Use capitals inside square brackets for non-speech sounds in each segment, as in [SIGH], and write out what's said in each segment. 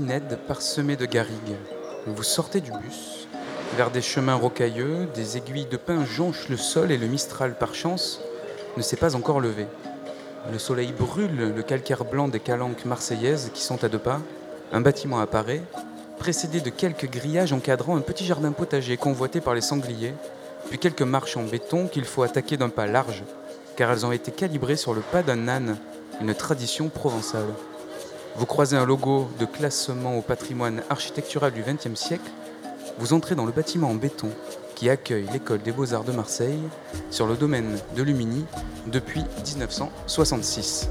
Pinède parsemée de garrigues. Vous sortez du bus, vers des chemins rocailleux, des aiguilles de pin jonchent le sol et le Mistral, par chance, ne s'est pas encore levé. Le soleil brûle le calcaire blanc des calanques marseillaises qui sont à deux pas. Un bâtiment apparaît, précédé de quelques grillages encadrant un petit jardin potager convoité par les sangliers, puis quelques marches en béton qu'il faut attaquer d'un pas large, car elles ont été calibrées sur le pas d'un âne, une tradition provençale. Vous croisez un logo de classement au patrimoine architectural du XXe siècle, vous entrez dans le bâtiment en béton qui accueille l'école des beaux-arts de Marseille sur le domaine de Lumini depuis 1966.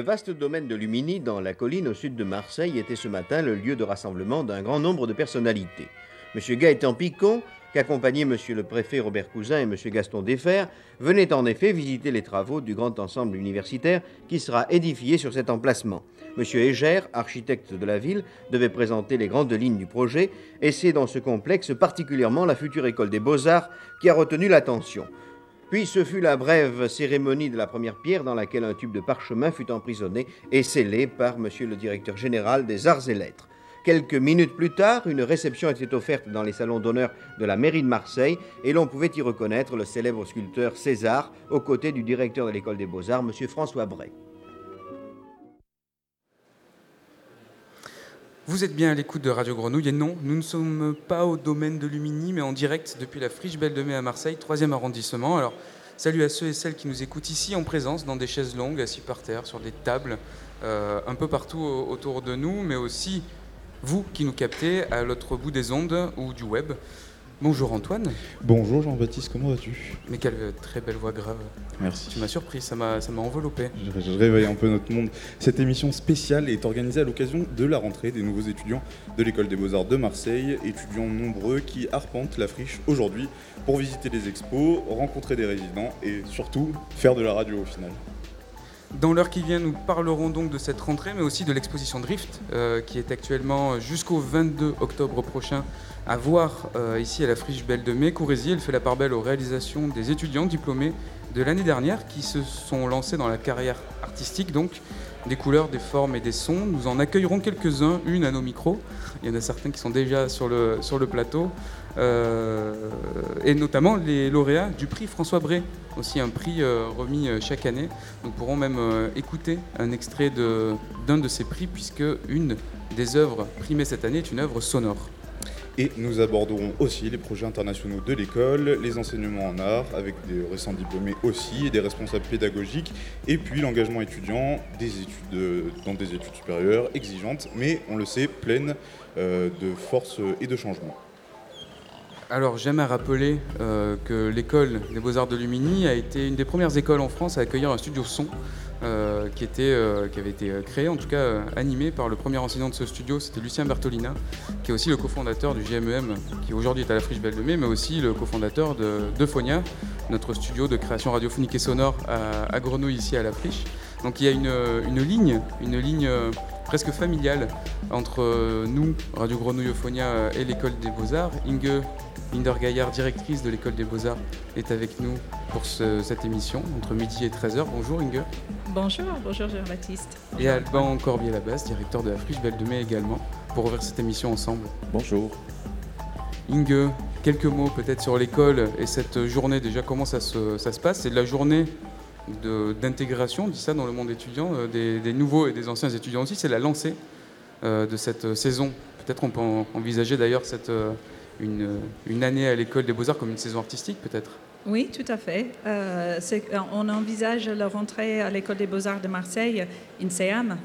Le vaste domaine de Lumini, dans la colline au sud de Marseille, était ce matin le lieu de rassemblement d'un grand nombre de personnalités. M. Gaëtan Picon, qu'accompagnaient M. le préfet Robert Cousin et M. Gaston Defer, venaient en effet visiter les travaux du grand ensemble universitaire qui sera édifié sur cet emplacement. M. Égère, architecte de la ville, devait présenter les grandes lignes du projet, et c'est dans ce complexe particulièrement la future école des beaux-arts qui a retenu l'attention. Puis ce fut la brève cérémonie de la première pierre dans laquelle un tube de parchemin fut emprisonné et scellé par monsieur le directeur général des arts et lettres. Quelques minutes plus tard, une réception était offerte dans les salons d'honneur de la mairie de Marseille et l'on pouvait y reconnaître le célèbre sculpteur César aux côtés du directeur de l'école des beaux-arts, monsieur François Bray. Vous êtes bien à l'écoute de Radio Grenouille et non, nous ne sommes pas au domaine de Lumini, mais en direct depuis la Friche Belle de Mai à Marseille, 3e arrondissement. Alors, salut à ceux et celles qui nous écoutent ici en présence, dans des chaises longues, assis par terre, sur des tables, euh, un peu partout autour de nous, mais aussi vous qui nous captez à l'autre bout des ondes ou du web. Bonjour Antoine. Bonjour Jean-Baptiste, comment vas-tu? Mais quelle très belle voix grave. Merci. Tu m'as surpris, ça m'a, enveloppé. Je, je, réveille un peu notre monde. Cette émission spéciale est organisée à l'occasion de la rentrée des nouveaux étudiants de l'École des Beaux-Arts de Marseille, étudiants nombreux qui arpentent la friche aujourd'hui pour visiter les expos, rencontrer des résidents et surtout faire de la radio au final. Dans l'heure qui vient, nous parlerons donc de cette rentrée, mais aussi de l'exposition Drift, euh, qui est actuellement jusqu'au 22 octobre prochain à voir euh, ici à la Friche Belle de Mai. Courrézy, elle fait la part belle aux réalisations des étudiants diplômés de l'année dernière qui se sont lancés dans la carrière artistique, donc des couleurs, des formes et des sons. Nous en accueillerons quelques-uns, une à nos micros. Il y en a certains qui sont déjà sur le, plateau. Euh, et notamment les lauréats du prix François Bray, aussi un prix euh, remis chaque année. Nous pourrons même écouter un extrait d'un de ces prix, puisque une des œuvres primées cette année est une œuvre sonore. Et nous aborderons aussi les projets internationaux de l'école, les enseignements en art, avec des récents diplômés aussi, et des responsables pédagogiques, et puis l'engagement étudiant études, dans des études supérieures exigeantes, mais on le sait, pleines euh, de force et de changement. Alors j'aime à rappeler euh, que l'école des beaux-arts de Lumini a été une des premières écoles en France à accueillir un studio son euh, qui, était, euh, qui avait été créé, en tout cas euh, animé par le premier enseignant de ce studio, c'était Lucien Bertolina, qui est aussi le cofondateur du GMEM, qui aujourd'hui est à la Friche Belle mais aussi le cofondateur de, Phonia, notre studio de création radiophonique et sonore à, Grenouille ici à la Friche. Donc il y a une ligne, une ligne presque familiale entre nous, Radio Grenouille Euphonia et l'école des Beaux-Arts. Inge Linder Gaillard, directrice de l'école des Beaux-Arts, est avec nous pour ce, cette émission entre midi et 13h. Bonjour Inge. Bonjour, bonjour Jean-Baptiste. Et Alban Corbier-Labasse, directeur de la Friche Belle de Mai également, pour ouvrir cette émission ensemble. Bonjour. Inge, quelques mots peut-être sur l'école et cette journée déjà, comment ça se, ça se passe? C'est de la journée d'intégration, dit ça dans le monde étudiant, euh, des, des, nouveaux et des anciens étudiants aussi. C'est la lancée euh, de cette saison. Peut-être on peut en, envisager d'ailleurs euh, une, année à l'école des beaux-arts comme une saison artistique peut-être. Oui, tout à fait. Euh, on envisage la rentrée à l'école des beaux-arts de Marseille, INSEAM.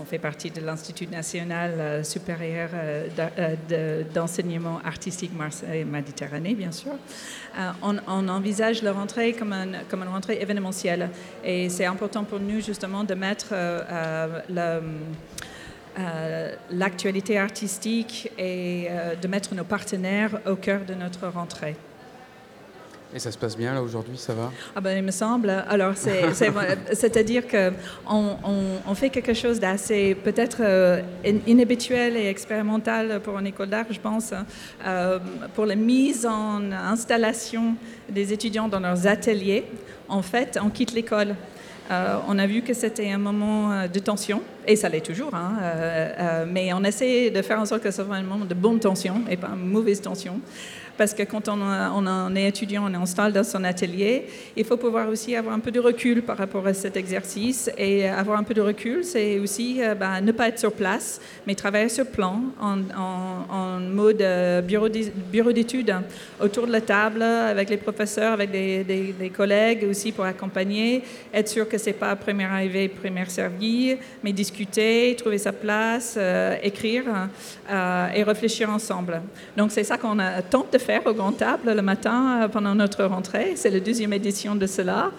On fait partie de l'Institut national euh, supérieur euh, d'enseignement artistique Marseille-Méditerranée, bien sûr. Euh, on, envisage la rentrée comme, un, comme une rentrée événementielle. Et c'est important pour nous, justement, de mettre euh, la, euh, l'actualité artistique et euh, de mettre nos partenaires au cœur de notre rentrée. Et ça se passe bien là aujourd'hui, ça va? Ah ben, Il me semble. Alors, [LAUGHS] c'est-à-dire qu'on on, on, fait quelque chose d'assez peut-être euh, inhabituel et expérimental pour une école d'art, je pense, euh, pour la mise en installation des étudiants dans leurs ateliers. En fait, on quitte l'école. Euh, on a vu que c'était un moment de tension, et ça l'est toujours, hein, mais on essaie de faire en sorte que ce soit un moment de bonne tension et pas une mauvaise tension parce que quand on, on, est étudiant, on est installé dans son atelier, il faut pouvoir aussi avoir un peu de recul par rapport à cet exercice. Et avoir un peu de recul, c'est aussi euh, ben, ne pas être sur place, mais travailler sur plan, en, mode euh, bureau d'études, autour de la table, avec les professeurs, avec des, collègues aussi pour accompagner, être sûr que c'est pas première arrivée, première servie, mais discuter, trouver sa place, euh, écrire et réfléchir ensemble. Donc c'est ça qu'on tente de faire au Grand Table le matin euh, pendant notre rentrée. C'est la deuxième édition de cela.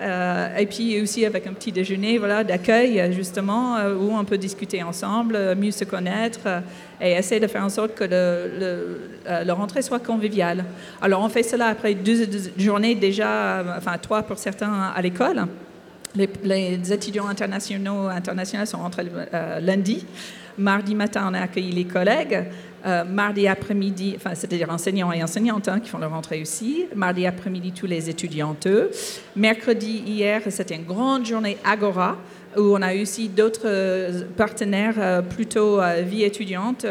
Euh, et puis aussi avec un petit déjeuner voilà, d'accueil, justement, euh, où on peut discuter ensemble, mieux se connaître et essayer de faire en sorte que le, le, rentrée soit conviviale. Alors on fait cela après deux, journées déjà, enfin trois pour certains à l'école. Les, étudiants internationaux, internationaux sont rentrés lundi. Mardi matin, on a accueilli les collègues. Euh, mardi après-midi, enfin, c'est-à-dire enseignants et enseignantes hein, qui font leur rentrée aussi. Mardi après-midi, tous les étudiantes. Mercredi, hier, c'était une grande journée Agora où on a aussi d'autres euh, partenaires euh, plutôt euh, vie étudiante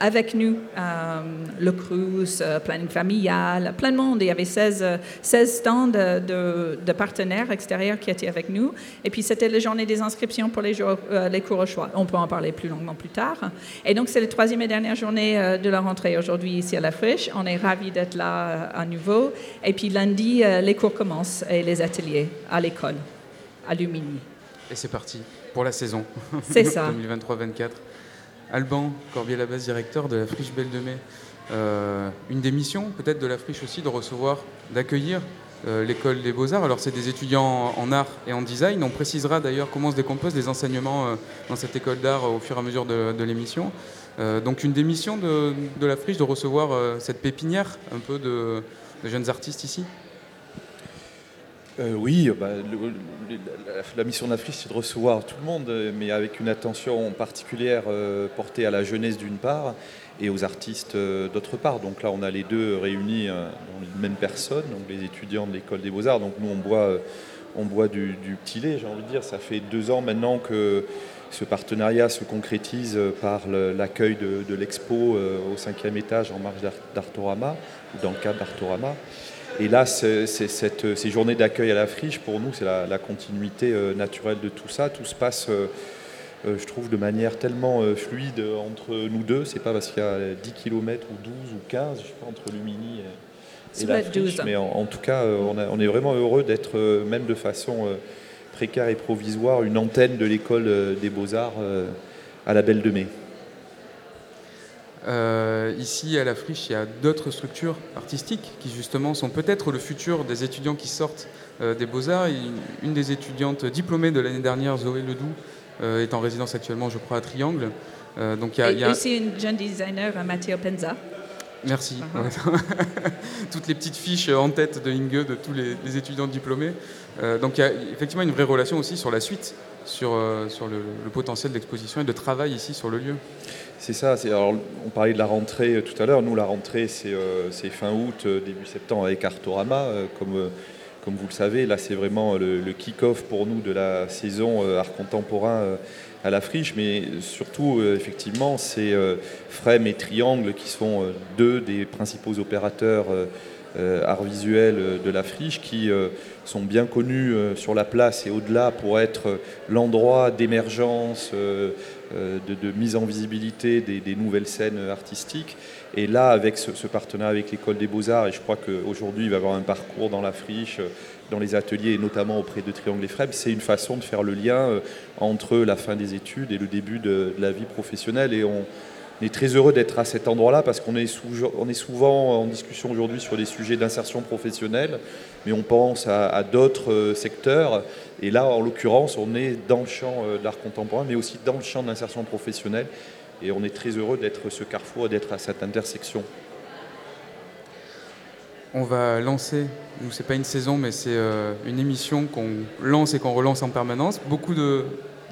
avec nous, le Cruz, planning familial, plein de monde. Il y avait 16, 16 stands de, partenaires extérieurs qui étaient avec nous. Et puis c'était la journée des inscriptions pour les, les cours au choix. On peut en parler plus longuement plus tard. Et donc c'est la troisième et dernière journée de la rentrée aujourd'hui ici à la Friche. On est ravis d'être là à nouveau. Et puis lundi, les cours commencent et les ateliers à l'école. Alumini. Et c'est parti pour la saison. C'est ça. [LAUGHS] 2023-24. Alban Corbier-Labas, directeur de la Friche Belle de Mai. Euh, une des missions peut-être de la Friche aussi de recevoir, d'accueillir euh, l'école des beaux-arts. Alors c'est des étudiants en art et en design. On précisera d'ailleurs comment se décomposent les enseignements euh, dans cette école d'art au fur et à mesure de, l'émission. donc une des missions de, la Friche de recevoir cette pépinière un peu de jeunes artistes ici? Euh, oui, bah, la, mission d'Afrique, c'est de recevoir tout le monde, mais avec une attention particulière euh, portée à la jeunesse d'une part et aux artistes euh, d'autre part. Donc là, on a les deux réunis dans une même personne, donc les étudiants de l'école des beaux-arts. Donc nous, on boit, du, petit lait, j'ai envie de dire. Ça fait deux ans maintenant que ce partenariat se concrétise par l'accueil de, de l'expo au cinquième étage en marge d'Artorama, ou dans le cadre d'Artorama. Et là, c'est, ces journées d'accueil à la friche, pour nous, c'est la, continuité euh, naturelle de tout ça. Tout se passe, euh, euh, je trouve, de manière tellement fluide entre nous deux. C'est pas parce qu'il y a 10 km ou 12 ou 15, je sais pas, entre Lumini et, la friche. Mais en, tout cas, on, est vraiment heureux d'être, même de façon précaire et provisoire, une antenne de l'école des beaux-arts à la Belle de Mai. Euh, ici, à la Friche, il y a d'autres structures artistiques qui, justement, sont peut-être le futur des étudiants qui sortent euh, des Beaux-Arts. Une des étudiantes diplômées de l'année dernière, Zoé Ledoux, euh, est en résidence actuellement, je crois, à Triangle. donc, il y a, Et aussi une jeune designer, Matteo Penza. Merci. [LAUGHS] Toutes les petites fiches en tête de Inge, de tous les, étudiants diplômés. donc il y a effectivement une vraie relation aussi sur la suite, sur, sur le, le potentiel d'exposition et de travail ici sur le lieu. C'est ça. Alors, on parlait de la rentrée euh, tout à l'heure. Nous, la rentrée, c'est euh, fin août, euh, début septembre avec Artorama. comme, comme vous le savez, là, c'est vraiment le, kick-off pour nous de la saison art contemporain à la friche. Mais surtout, effectivement, c'est Frem et Triangle qui sont deux des principaux opérateurs art visuel de la friche qui sont bien connus sur la place et au-delà pour être l'endroit d'émergence euh, de, mise en visibilité des, nouvelles scènes artistiques. Et là, avec ce, partenariat avec l'École des Beaux-Arts, et je crois qu'aujourd'hui, il va y avoir un parcours dans la friche, dans les ateliers, et notamment auprès de Triangle et Freb, c'est une façon de faire le lien euh, entre la fin des études et le début de, la vie professionnelle. Et on, est très heureux d'être à cet endroit-là parce qu'on est, on souvent en discussion aujourd'hui sur des sujets d'insertion professionnelle, mais on pense à, d'autres euh, secteurs. Et là, en l'occurrence, on est dans le champ euh, de l'art contemporain, mais aussi dans le champ de l'insertion professionnelle. Et on est très heureux d'être ce carrefour, d'être à cette intersection. on va lancer, nous c'est pas une saison, mais c'est euh, une émission qu'on lance et qu'on relance en permanence. Beaucoup de,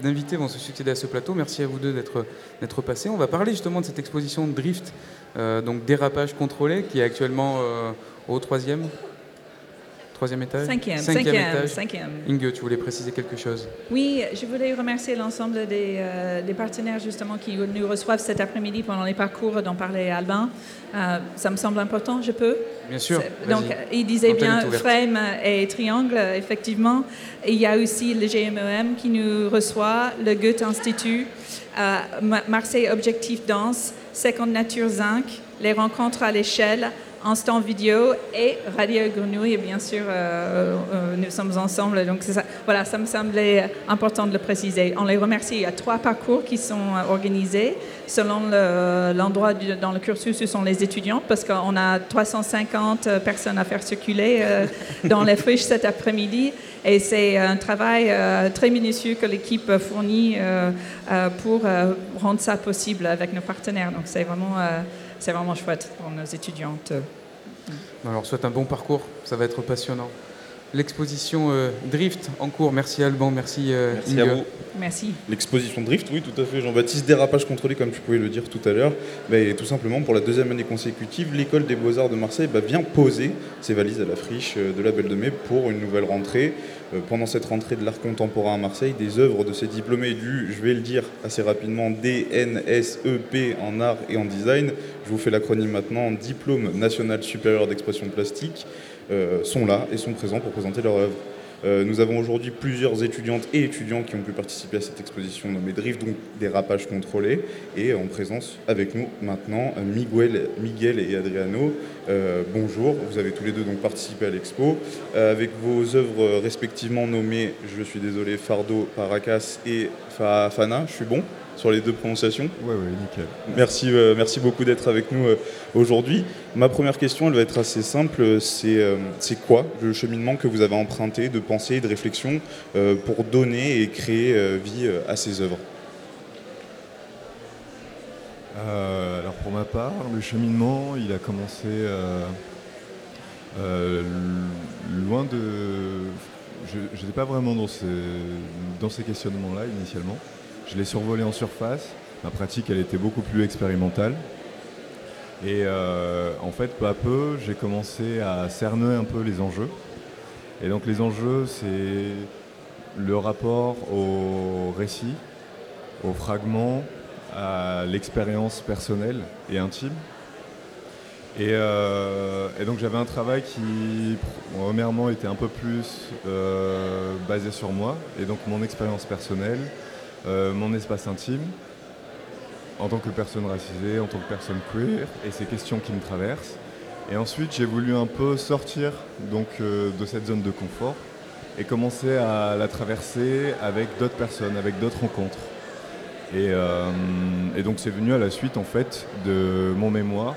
d'invités vont se succéder à ce plateau. Merci à vous deux d'être, passés. On va parler justement de cette exposition Drift, euh, donc dérapage contrôlé, qui est actuellement euh, au troisième Troisième étage? Cinquième, cinquième, cinquième, étage. cinquième. Inge, tu voulais préciser quelque chose? Oui, je voulais remercier l'ensemble des, euh, des partenaires justement qui nous reçoivent cet après-midi pendant les parcours dont parlait Albin. Euh, ça me semble important, je peux? Bien sûr. Donc, il disait bien. Frame et Triangle, effectivement. Et il y a aussi le GMEM qui nous reçoit, le Goethe Institut, euh, Ma- Marseille Objectif Danse, Seconde Nature Zinc, les rencontres à l'échelle, Instant Vidéo et Radio Grenouille, bien sûr, euh, euh, nous sommes ensemble. Donc, ça. voilà, ça me semblait important de le préciser. On les remercie. Il y a trois parcours qui sont euh, organisés selon le- l'endroit dans le cursus où sont les étudiants, parce qu'on a 350 personnes à faire circuler euh, [LAUGHS] dans les friches cet après-midi. Et c'est un travail euh, très minutieux que l'équipe fournit euh, pour rendre ça possible avec nos partenaires. Donc c'est vraiment, c'est vraiment chouette pour nos étudiantes. Alors, souhaite un bon parcours, ça va être passionnant. L'exposition euh, Drift en cours. Merci Alban, merci, euh, Merci à Inge. vous. Merci. L'exposition Drift, oui, tout à fait. Jean-Baptiste, dérapage contrôlé, comme tu pouvais le dire tout à l'heure. Bah, et tout simplement, pour la deuxième année consécutive, l'école des beaux-arts de Marseille bah, vient poser ses valises à la friche euh, de la Belle de Mai pour une nouvelle rentrée. Euh, pendant cette rentrée de l'art contemporain à Marseille, des œuvres de ces diplômés du, je vais le dire assez rapidement, DNSEP en art et en design, je vous fais l'acronyme maintenant, Diplôme national supérieur d'expression plastique, sont là et sont présents pour présenter leur œuvre. Euh, nous avons aujourd'hui plusieurs étudiantes et étudiants qui ont pu participer à cette exposition nommée Drift, donc dérapage contrôlé, et en présence avec nous maintenant euh, Miguel, Miguel et Adriano. Euh, bonjour, vous avez tous les deux donc participé à l'expo euh, avec vos œuvres respectivement nommées, je suis désolé, Fardo, Paracas et Fa- Fana. Je suis bon sur les deux prononciations Ouais, ouais, nickel. Merci, euh, merci beaucoup d'être avec nous euh, aujourd'hui. Ma première question, elle va être assez simple. C'est euh, c'est quoi le cheminement que vous avez emprunté de pensée et de réflexion pour donner et créer vie à ces œuvres? Alors pour ma part, le cheminement, il a commencé loin de... Je n'étais pas vraiment dans ces, dans ces questionnements-là initialement. Je l'ai survolé en surface. Ma pratique, elle était beaucoup plus expérimentale. Et euh, en fait, peu à peu, j'ai commencé à cerner un peu les enjeux. Et donc les enjeux, c'est le rapport au récit, au fragment, à l'expérience personnelle et intime. Et, euh, donc j'avais un travail qui, premièrement, était un peu plus euh, basé sur moi, et donc mon expérience personnelle, mon espace intime, en tant que personne racisée, en tant que personne queer, et ces questions qui me traversent. Et ensuite, j'ai voulu un peu sortir donc, euh, de cette zone de confort et commencer à la traverser avec d'autres personnes, avec d'autres rencontres. Et, euh, donc c'est venu à la suite en fait de mon mémoire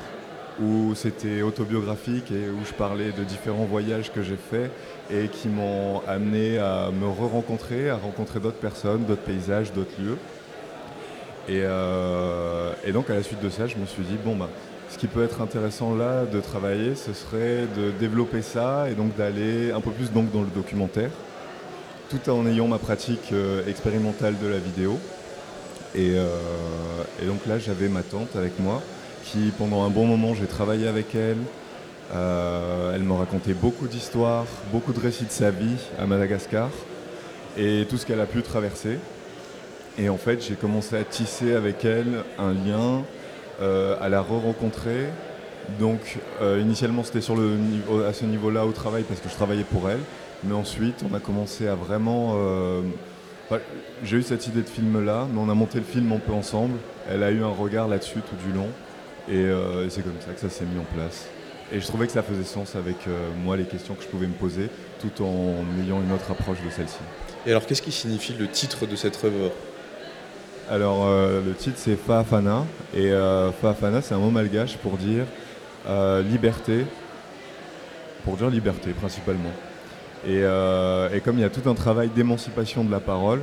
où c'était autobiographique et où je parlais de différents voyages que j'ai faits et qui m'ont amené à me re-rencontrer, à rencontrer d'autres personnes, d'autres paysages, d'autres lieux. Et, euh, donc à la suite de ça, je me suis dit, bon, bah, ce qui peut être intéressant là de travailler, ce serait de développer ça et donc d'aller un peu plus donc, dans le documentaire, tout en ayant ma pratique euh, expérimentale de la vidéo. Et, euh, et donc là, j'avais ma tante avec moi, qui pendant un bon moment, j'ai travaillé avec elle. Euh, elle me racontait beaucoup d'histoires, beaucoup de récits de sa vie à Madagascar et tout ce qu'elle a pu traverser. Et en fait, j'ai commencé à tisser avec elle un lien, euh, à la re-rencontrer. Donc, euh, initialement, c'était sur le niveau, à ce niveau-là au travail parce que je travaillais pour elle. Mais ensuite, on a commencé à vraiment. j'ai eu cette idée de film-là, mais on a monté le film un peu ensemble. Elle a eu un regard là-dessus tout du long. Et, euh, et c'est comme ça que ça s'est mis en place. Et je trouvais que ça faisait sens avec euh, moi, les questions que je pouvais me poser, tout en ayant une autre approche de celle-ci. Et alors, qu'est-ce qui signifie le titre de cette œuvre? Alors, euh, le titre c'est Faafana. Et euh, Faafana, c'est un mot malgache pour dire liberté, pour dire liberté principalement. Et, et comme il y a tout un travail d'émancipation de la parole,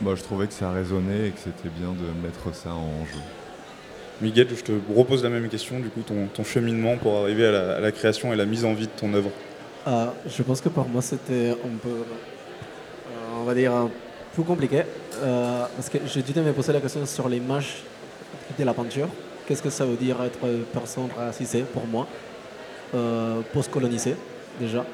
moi je trouvais que ça résonnait et que c'était bien de mettre ça en jeu. Miguel, je te repose la même question, du coup, ton, cheminement pour arriver à la, création et la mise en vie de ton œuvre. je pense que pour moi, c'était un peu, euh, on va dire, plus compliqué, euh, parce que j'ai dû me poser la question sur l'image de la peinture. Qu'est-ce que ça veut dire être personne racisée pour moi, euh, post-colonisée déjà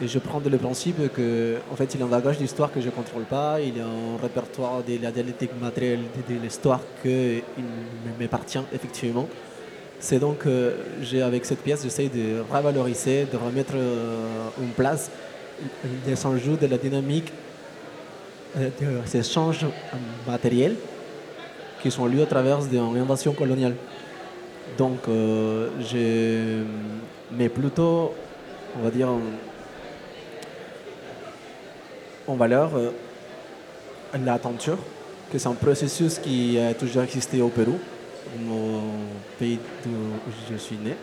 et je prends le principe que, en fait, il y a un bagage d'histoire que je ne contrôle pas, il y a un répertoire de la dialectique matérielle de, l'histoire qui m'appartient effectivement. C'est donc que j'ai, avec cette pièce, j'essaie de revaloriser, de remettre euh, en place des enjeux de la dynamique euh, de ces échanges matériels qui sont liés à travers d'une invasion coloniale. Donc, euh, je mets plutôt, on va dire, en valeur euh, la teinture, que c'est un processus qui a toujours existé au Pérou, mon pays où je suis né,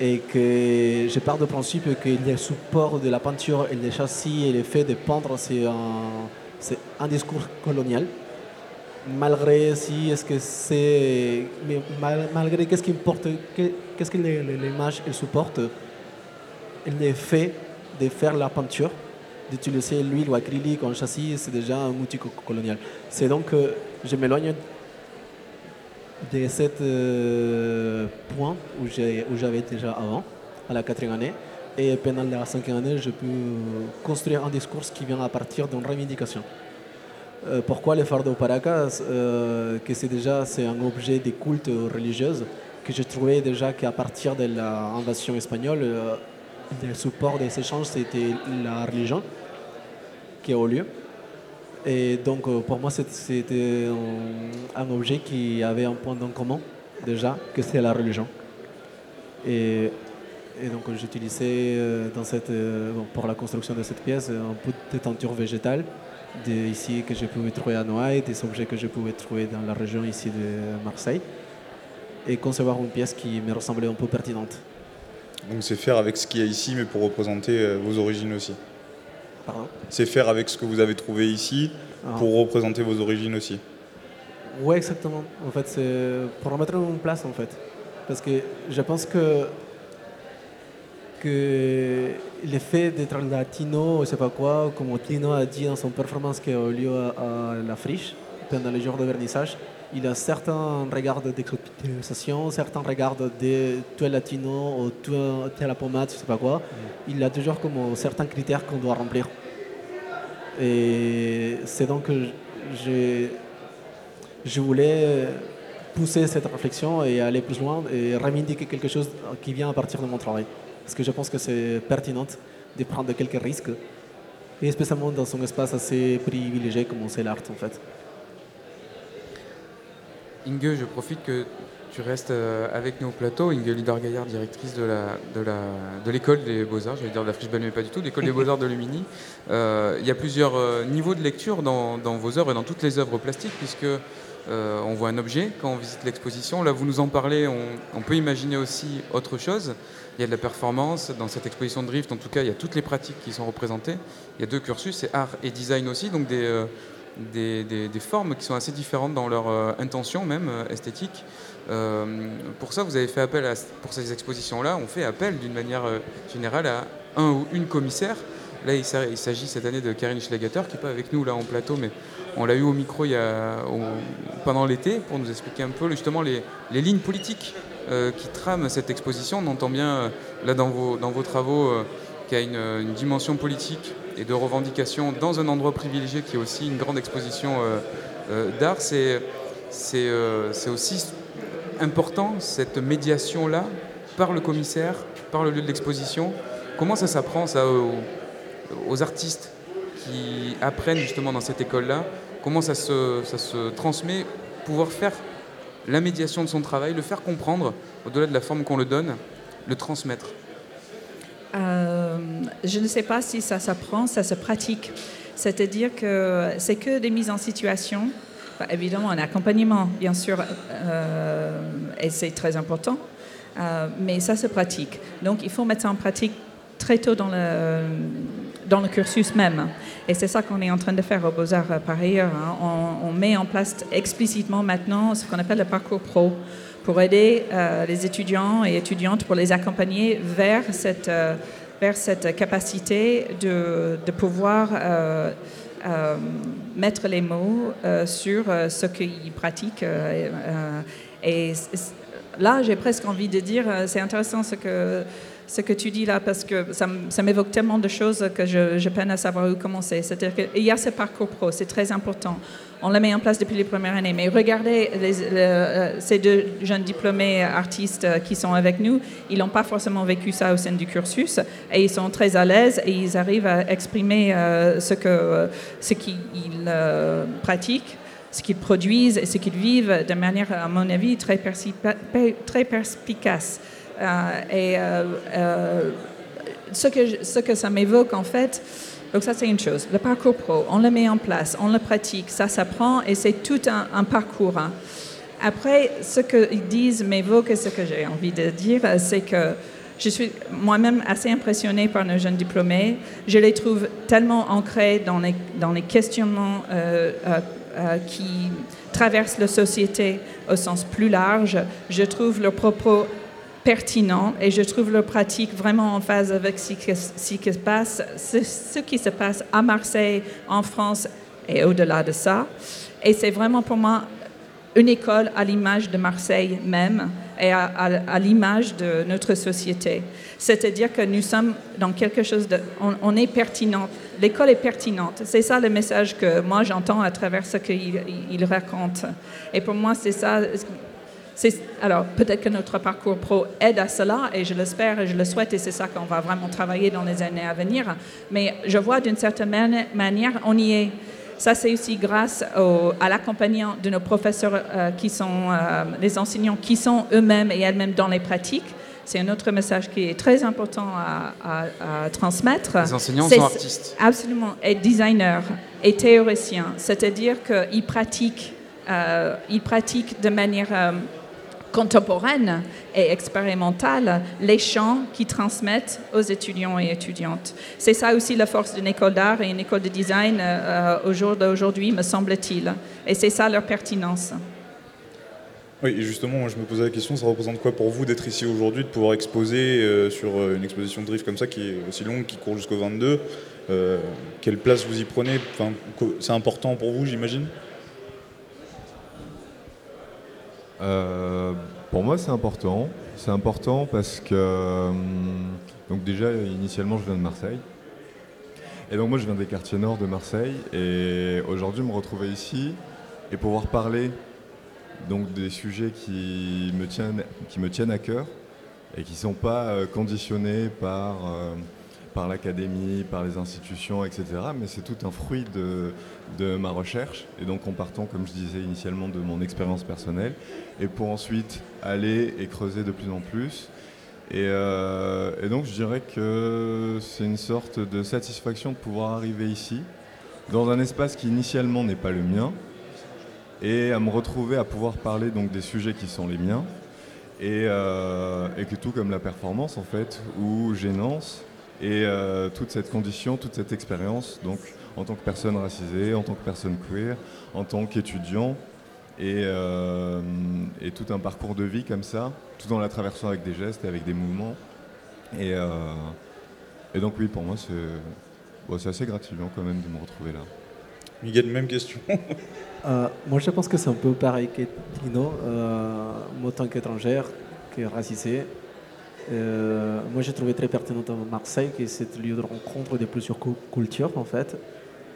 et que je pars du principe que le support de la peinture et le châssis et le fait de peindre, c'est un, discours colonial. Malgré si est-ce que c'est malgré qu'est-ce qui importe qu'est-ce que l'image elle supporte le fait de faire la peinture d'utiliser l'huile ou acrylique en châssis, c'est déjà un outil colonial. C'est donc que je m'éloigne de ce euh, point où j'avais déjà avant, à la quatrième année. Et pendant la cinquième année, je peux construire un discours qui vient à partir d'une revendication. Euh, pourquoi le fardeau Paracas euh, Que c'est déjà c'est un objet de culte religieuse que je trouvais déjà qu'à partir de l'invasion espagnole, le support des échanges, c'était la religion qui a eu lieu. Et donc, euh, pour moi, c'était un, objet qui avait un point en commun, déjà, que c'est la religion. Et, donc, j'utilisais euh, euh, pour la construction de cette pièce un peu de teinture végétale, de, ici que je pouvais trouver à Noailles, des objets que je pouvais trouver dans la région ici de Marseille, et concevoir une pièce qui me ressemblait un peu pertinente. Donc, c'est faire avec ce qu'il y a ici, mais pour représenter vos origines aussi c'est faire avec ce que vous avez trouvé ici ah. pour représenter vos origines aussi. Oui, exactement. En fait, c'est pour remettre en place, en fait. Parce que je pense que, que l'effet d'être latino, je sais pas quoi, comme Tino a dit dans son performance qui a eu lieu à, la friche, pendant les jours de vernissage, il y a certains regards d'exotisation, certains regards de tu es latino ou tu es la pommade, je sais pas quoi. Mm. Il y a toujours comme certains critères qu'on doit remplir. Et c'est donc que je, je voulais pousser cette réflexion et aller plus loin et revendiquer quelque chose qui vient à partir de mon travail. Parce que je pense que c'est pertinent de prendre quelques risques, et spécialement dans un espace assez privilégié comme c'est l'art en fait. Inge, je profite que tu restes euh, avec nous au plateau. Inge Lider-Gaillard, directrice de, l'école des Beaux-Arts, j'allais dire de la Friche mais pas du tout, l'école des Beaux-Arts de Lumini. Euh, il y a plusieurs euh, niveaux de lecture dans, dans, vos œuvres et dans toutes les œuvres plastiques, puisque on voit un objet quand on visite l'exposition. Là, vous nous en parlez, on, on, peut imaginer aussi autre chose. Il y a de la performance. Dans cette exposition de Drift, en tout cas, il y a toutes les pratiques qui sont représentées. Il y a deux cursus, c'est art et design aussi, donc des des, formes qui sont assez différentes dans leur euh, intention même euh, esthétique. Euh, pour ça, vous avez fait appel pour ces expositions-là, on fait appel d'une manière générale à un ou une commissaire. Là, il s'agit cette année de Karine Schlegater, qui n'est pas avec nous là en plateau, mais on l'a eu au micro pendant l'été pour nous expliquer un peu justement les, lignes politiques qui trament cette exposition. On entend bien là dans vos, dans vos travaux qu'il y a une, une dimension politique et de revendication dans un endroit privilégié qui est aussi une grande exposition euh, euh, d'art, c'est euh, c'est aussi important cette médiation-là par le commissaire, par le lieu de l'exposition. Comment ça s'apprend ça aux, artistes qui apprennent justement dans cette école-là? Comment ça se, ça se transmet? Pouvoir faire la médiation de son travail, le faire comprendre, au-delà de la forme qu'on le donne, le transmettre je ne sais pas si ça s'apprend, ça se pratique. C'est-à-dire que c'est que des mises en situation. évidemment, un accompagnement, bien sûr, euh, et c'est très important, euh, mais ça se pratique. Donc, il faut mettre ça en pratique très tôt dans le, cursus même. Et c'est ça qu'on est en train de faire au Beaux-Arts euh, par ailleurs. hein. On, met en place explicitement maintenant ce qu'on appelle le parcours pro pour aider euh, les étudiants et étudiantes, pour les accompagner vers cette, euh, vers cette capacité de, de pouvoir euh, euh, mettre les mots euh, sur ce qu'ils pratiquent. et là, j'ai presque envie de dire, c'est intéressant ce que, ce que tu dis là, parce que ça, m'évoque tellement de choses que je, peine à savoir où commencer. C'est-à-dire qu'il y a ce parcours pro, c'est très important. On le met en place depuis les premières années. Mais regardez euh, ces deux jeunes diplômés artistes qui sont avec nous, ils n'ont pas forcément vécu ça au sein du cursus et ils sont très à l'aise et ils arrivent à exprimer euh, euh, ce qu'ils pratiquent ce qu'ils produisent et ce qu'ils vivent de manière, à mon avis, très perspicace. Euh, et euh, euh, ce, que ce que ça m'évoque, en fait, donc ça c'est une chose. Le parcours pro, on le met en place, on le pratique, ça s'apprend et c'est tout un, parcours. hein. Après, ce qu'ils disent m'évoque et ce que j'ai envie de dire, c'est que je suis moi-même assez impressionnée par nos jeunes diplômés. Je les trouve tellement ancrés dans les, dans les questionnements qui traversent la société au sens plus large. Je trouve leurs propos pertinents et je trouve leurs pratiques vraiment en phase avec ce qui, se passe, ce, qui se passe à Marseille, en France et au-delà de ça. Et c'est vraiment pour moi une école à l'image de Marseille même et à, l'image de notre société. C'est-à-dire que nous sommes dans quelque chose de... On, on est pertinent. L'école est pertinente. C'est ça le message que moi j'entends à travers ce qu'il il raconte. Et pour moi, c'est ça... Alors, peut-être que notre parcours pro aide à cela, et je l'espère et je le souhaite, et c'est ça qu'on va vraiment travailler dans les années à venir. Mais je vois d'une certaine mani- manière, on y est. Ça, c'est aussi grâce au- à l'accompagnement de nos professeurs euh, qui sont euh, les enseignants qui sont eux-mêmes et elles-mêmes dans les pratiques. C'est un autre message qui est très important à, à- à transmettre. Les enseignants sont artistes. Absolument, et designers et théoriciens, c'est-à-dire qu'ils pratiquent, euh, ils pratiquent de manière contemporaine et expérimentale les champs qu'ils transmettent aux étudiants et étudiantes. C'est ça aussi la force d'une école d'art et une école de design euh, au jour d'aujourd'hui, me semble-t-il. Et c'est ça leur pertinence. Oui, et justement, je me posais la question, ça représente quoi pour vous d'être ici aujourd'hui, de pouvoir exposer euh, sur euh, une exposition de drift comme ça, qui est aussi longue, qui court jusqu'au 22 Euh, Quelle place vous y prenez? Enfin, C'est important pour vous, j'imagine? Euh, pour moi, c'est important. C'est important parce que, hum, donc déjà, initialement, je viens de Marseille. Et donc moi, je viens des quartiers nord de Marseille. Et aujourd'hui, me retrouver ici et pouvoir parler donc des sujets qui me tiennent, qui me tiennent à cœur et qui ne sont pas euh, conditionnés par, euh, par l'académie, par les institutions, etc. Mais c'est tout un fruit de, ma recherche. Et donc en partant, comme je disais initialement, de mon expérience personnelle, et pour ensuite aller et creuser de plus en plus. Et, euh, et donc je dirais que c'est une sorte de satisfaction de pouvoir arriver ici, dans un espace qui initialement n'est pas le mien, et à me retrouver à pouvoir parler donc des sujets qui sont les miens, et, euh, et que tout comme la performance en fait, ou gênance, et euh, toute cette condition, toute cette expérience, donc en tant que personne racisée, en tant que personne queer, en tant qu'étudiant, et, euh, et tout un parcours de vie comme ça, tout en la traversant avec des gestes et avec des mouvements. Et, euh, et donc oui, pour moi, c'est bon, assez gratifiant quand même de me retrouver là. Miguel, même question. [LAUGHS] Euh, moi, je pense que c'est un peu pareil que Tino. Euh, moi, en tant qu'étrangère, que racisé, euh, moi, j'ai trouvé très pertinent à Marseille que c'est le lieu de rencontre de plusieurs cultures, en fait.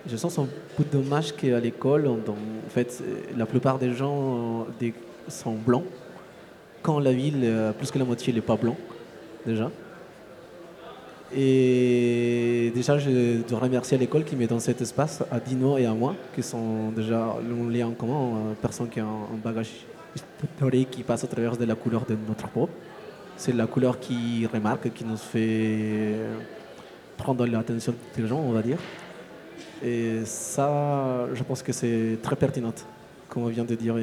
Je sens un peu dommage qu'à l'école, en fait, la plupart des gens euh, sont blancs, quand la ville, euh, plus que la moitié, n'est pas blanc, déjà. Et déjà, je dois remercier l'école qui met dans cet espace, à Dino et à moi, qui sont déjà un lien en commun, personne qui a un, bagage historique qui passe à travers de la couleur de notre peau. C'est la couleur qui remarque, qui nous fait prendre l'attention des gens, on va dire. Et ça, je pense que c'est très pertinent. Comme vient de dire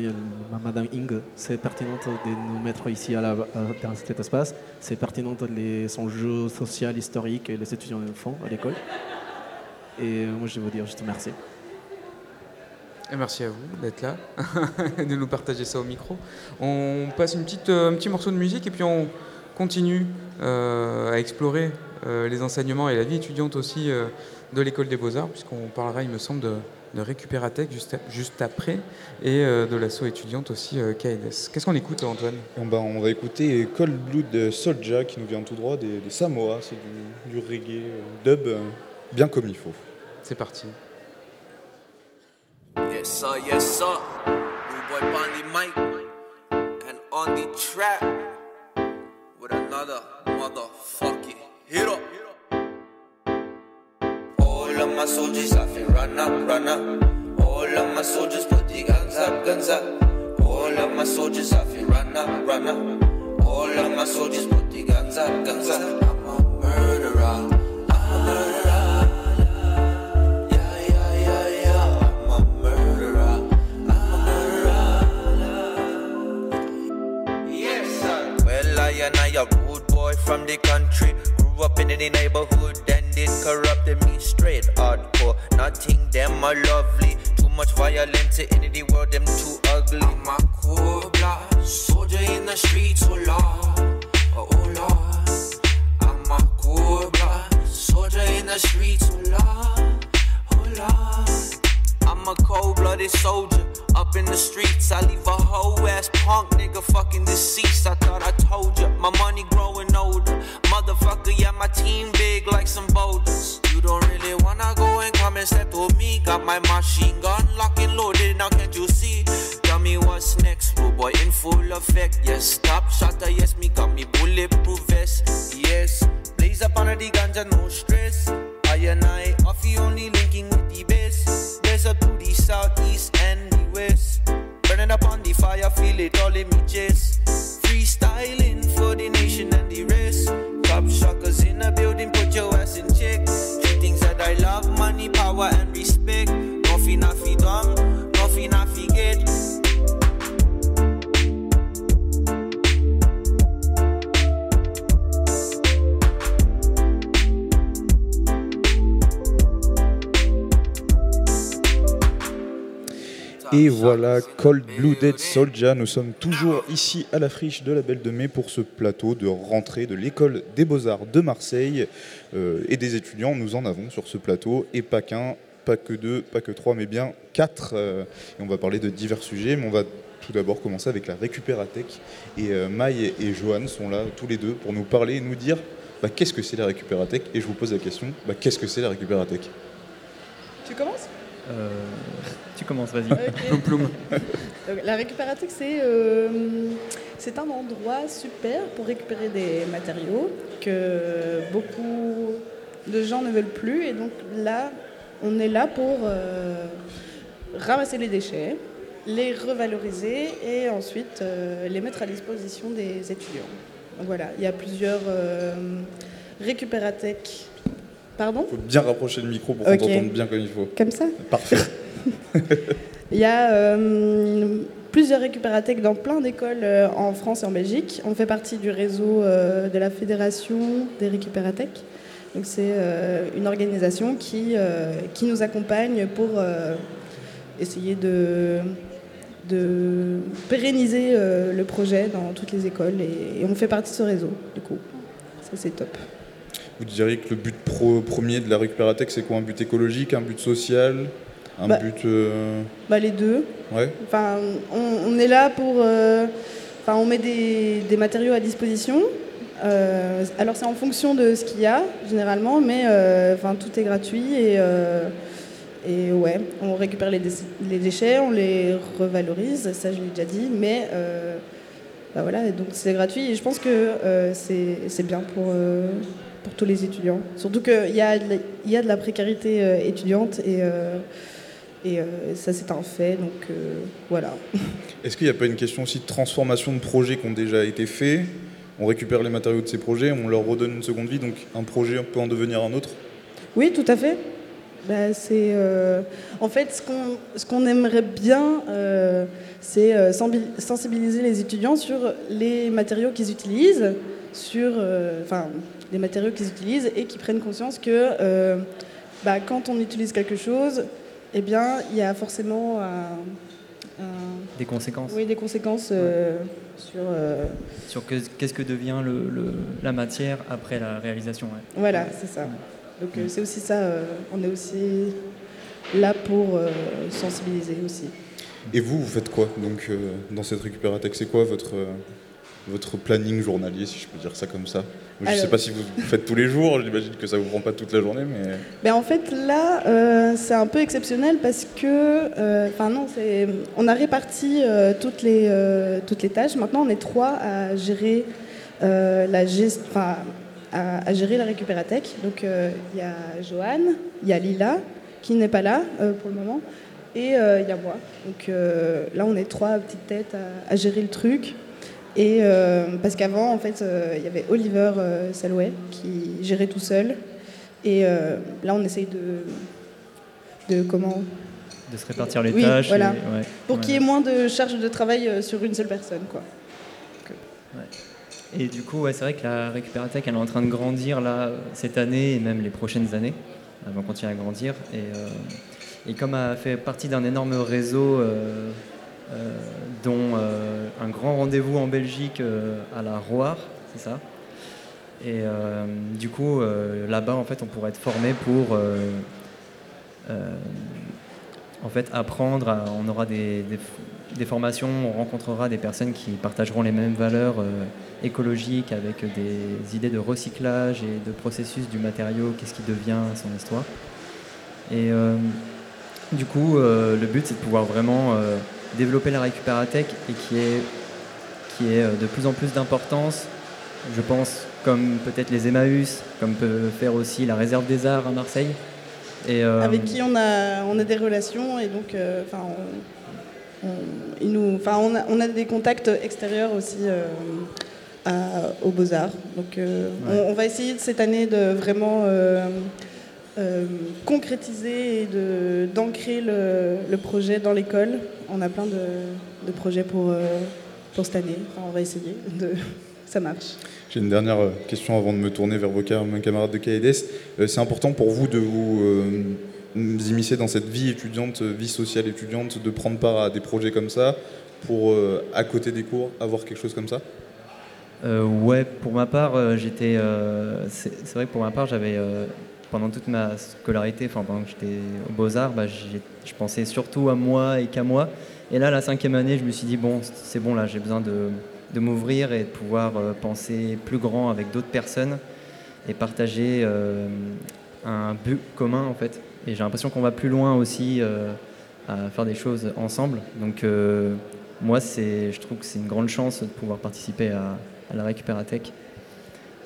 Madame Ing, c'est pertinent de nous mettre ici à la- dans cet espace. C'est pertinent les enjeux sociaux, historiques et les étudiants font à l'école. Et moi, je vais vous dire juste merci. Et merci à vous d'être là, [LAUGHS] de nous partager ça au micro. On passe une petite, un petit morceau de musique et puis on continue à explorer les enseignements et la vie étudiante aussi de l'école des beaux-arts, puisqu'on parlera, il me semble, de, de Récupératech juste, juste après, et euh, de l'assaut étudiante aussi euh, Qu'est-ce qu'on écoute, Antoine? On, ben, on va écouter Cold Blood Soldier, qui nous vient tout droit des, des Samoa. C'est du, du, reggae euh, dub, euh, bien comme il faut. C'est parti. Yes, sir, yes, sir. New boy Bonnie Mike. And on the track with another motherfucking hit up. All of my soldiers, I feel run up, run up. All of my soldiers, put the guns up, guns up. All of my soldiers, I feel run up, run up. All of my soldiers, put the guns up, guns up. I'm a murderer. From the country. Grew up in the neighborhood did corrupted me straight hardcore. Nothing them are lovely. Too much violence in the world, them too ugly. Oh oh I'm a cobra, soldier in the streets, oh Lord, oh, oh Lord. I'm a cobra, soldier in the streets, oh Lord, oh Lord. I'm a cold-blooded soldier up in the streets. I leave a whole ass punk nigga fucking deceased. I thought I told ya, my money growing older. Motherfucker, yeah, my team big like some boulders. You don't really wanna go and come and step me. Got my machine gun locked and loaded, now can't you see? Tell me what's next, bro boy, in full effect. Yes, stop shutter, yes, me got me bulletproof vest. Yes, blaze up under the ganja, no stress. I and I, off only linking with the best. There's up to the southeast and the west. Burning up on the fire, feel it all in me chest. Freestyling for the nation and the rest. Top shockers in a building, put your ass in check. Three things that I love money, power, and respect. Et voilà, Cold Blooded Soldier. Nous sommes toujours ici à la friche de la Belle de Mai pour ce plateau de rentrée de l'école des Beaux-Arts de Marseille. Euh, et des étudiants, nous en avons sur ce plateau, et pas qu'un, pas que deux, pas que trois, mais bien quatre. Euh, et on va parler de divers sujets, mais on va tout d'abord commencer avec la Récupératech. Et euh, Maï et Johan sont là tous les deux pour nous parler et nous dire bah, qu'est-ce que c'est la Récupératech. Et je vous pose la question, bah, qu'est-ce que c'est la Récupératech Tu commences? Euh, tu commences, vas-y. Ploum, ploum. [LAUGHS] Donc, la récupératique, c'est euh, c'est un endroit super pour récupérer des matériaux que beaucoup de gens ne veulent plus. Et donc là, on est là pour euh, ramasser les déchets, les revaloriser et ensuite euh, les mettre à disposition des étudiants. Donc voilà, il y a plusieurs euh, récupératech. Pardon? Il faut bien rapprocher le micro pour qu'on t'entende bien comme il faut. Comme ça? Parfait. [LAUGHS] Il y a euh, plusieurs récupératech dans plein d'écoles euh, en France et en Belgique. On fait partie du réseau euh, de la Fédération des récupératech. Donc c'est une organisation qui, qui nous accompagne pour essayer de, pérenniser le projet dans toutes les écoles et, on fait partie de ce réseau du coup. Ça c'est top. Vous diriez que le but premier de la Récupératech, c'est quoi? Un but écologique, un but social? Un Bah. but. euh, Bah, les deux. Ouais. Enfin, on, on est là pour. euh, Enfin, on met des, des matériaux à disposition. Euh, alors, c'est en fonction de ce qu'il y a, généralement, mais enfin, tout est gratuit. Et, et ouais, on récupère les, dé- les déchets, on les revalorise, ça je l'ai déjà dit, mais euh, bah voilà, donc c'est gratuit. Et je pense que euh, c'est c'est bien pour, euh, pour tous les étudiants. Surtout qu'il y a, de la- y a de la précarité étudiante et. Et euh, ça, c'est un fait, donc euh, voilà. [LAUGHS] Est-ce qu'il n'y a pas une question aussi de transformation de projets qui ont déjà été faits? On récupère les matériaux de ces projets, on leur redonne une seconde vie, donc un projet peut en devenir un autre? Oui, tout à fait. Bah, c'est, euh, en fait, ce qu'on, ce qu'on aimerait bien, c'est sensibiliser les étudiants sur les matériaux qu'ils utilisent, sur, enfin, les matériaux qu'ils utilisent et qu'ils prennent conscience que bah, quand on utilise quelque chose, eh bien, il y a forcément un- un- Des conséquences. oui, des conséquences euh, sur. euh, Sur que- qu'est-ce que devient le, le- la matière après la réalisation. ouais. voilà, c'est ça. Donc euh, c'est aussi ça. euh, on est aussi là pour euh, sensibiliser aussi. Et vous, vous faites quoi donc euh, dans cette récupératech C'est quoi votre, euh, votre planning journalier, si je peux dire ça comme ça? Je ne sais pas si vous faites tous les jours, j'imagine que ça vous prend pas toute la journée, mais... Ben, en fait, là, euh, c'est un peu exceptionnel parce que, euh, enfin non, c'est, on a réparti euh, toutes, les, toutes les tâches. Maintenant, on est trois à gérer la gest- enfin, à, à gérer la récupératech. Donc, il y a Joanne, il y a Lila qui n'est pas là pour le moment, et il y a moi. Donc là, on est trois petites têtes à, à gérer le truc. Et euh, parce qu'avant, en fait, euh, il y avait Oliver euh, Salouet qui gérait tout seul. Et euh, là, on essaye de, de comment De se répartir les Oui, tâches. voilà. et- ouais, pour ouais. qu'il y ait moins de charge de travail sur une seule personne, quoi. Et du coup, ouais, c'est vrai que la Récupératech, elle est en train de grandir là, cette année et même les prochaines années. Elle va continuer à grandir. Et, et comme elle fait partie d'un énorme réseau, dont euh, un grand rendez-vous en Belgique euh, à la Roire, c'est ça? Et euh, du coup, euh, là-bas, en fait, on pourrait être formé pour euh, euh, en fait, apprendre, on aura des, formations, on rencontrera des personnes qui partageront les mêmes valeurs euh, écologiques avec des idées de recyclage et de processus du matériau, qu'est-ce qui devient son histoire. Et euh, du coup, euh, le but, c'est de pouvoir vraiment euh, développer la récupératech et qui est, qui est euh, de plus en plus d'importance, je pense, comme peut-être les Emmaüs, comme peut faire aussi la réserve des arts à Marseille. Et, euh, Avec qui on a, on a des relations et donc, euh, on, on- ils nous, on, a, on a des contacts extérieurs aussi euh, à- aux Beaux-Arts. Donc, Ouais. on, on va essayer cette année de vraiment euh, concrétiser et de, d'ancrer le, le projet dans l'école. On a plein de, de projets pour, euh, pour cette année. Enfin, on va essayer. De, [LAUGHS] ça marche. J'ai une dernière euh, question avant de me tourner vers vos cam- camarades de KEDS. Euh, C'est important pour vous de vous euh, vous immiscer dans cette vie étudiante, vie sociale étudiante, de prendre part à des projets comme ça pour, euh, à côté des cours, avoir quelque chose comme ça? Euh, ouais, pour ma part, euh, j'étais. euh, c'est c'est vrai que pour ma part, j'avais euh, pendant toute ma scolarité, enfin pendant que j'étais aux Beaux Arts, bah, je pensais surtout à moi et qu'à moi. Et là, la cinquième année, je me suis dit bon, c'est bon là, j'ai besoin de, m'ouvrir et de pouvoir euh, penser plus grand avec d'autres personnes et partager euh, un but commun en fait. Et j'ai l'impression qu'on va plus loin aussi euh, à faire des choses ensemble. Donc moi, je trouve que c'est une grande chance de pouvoir participer à, à la Récupératech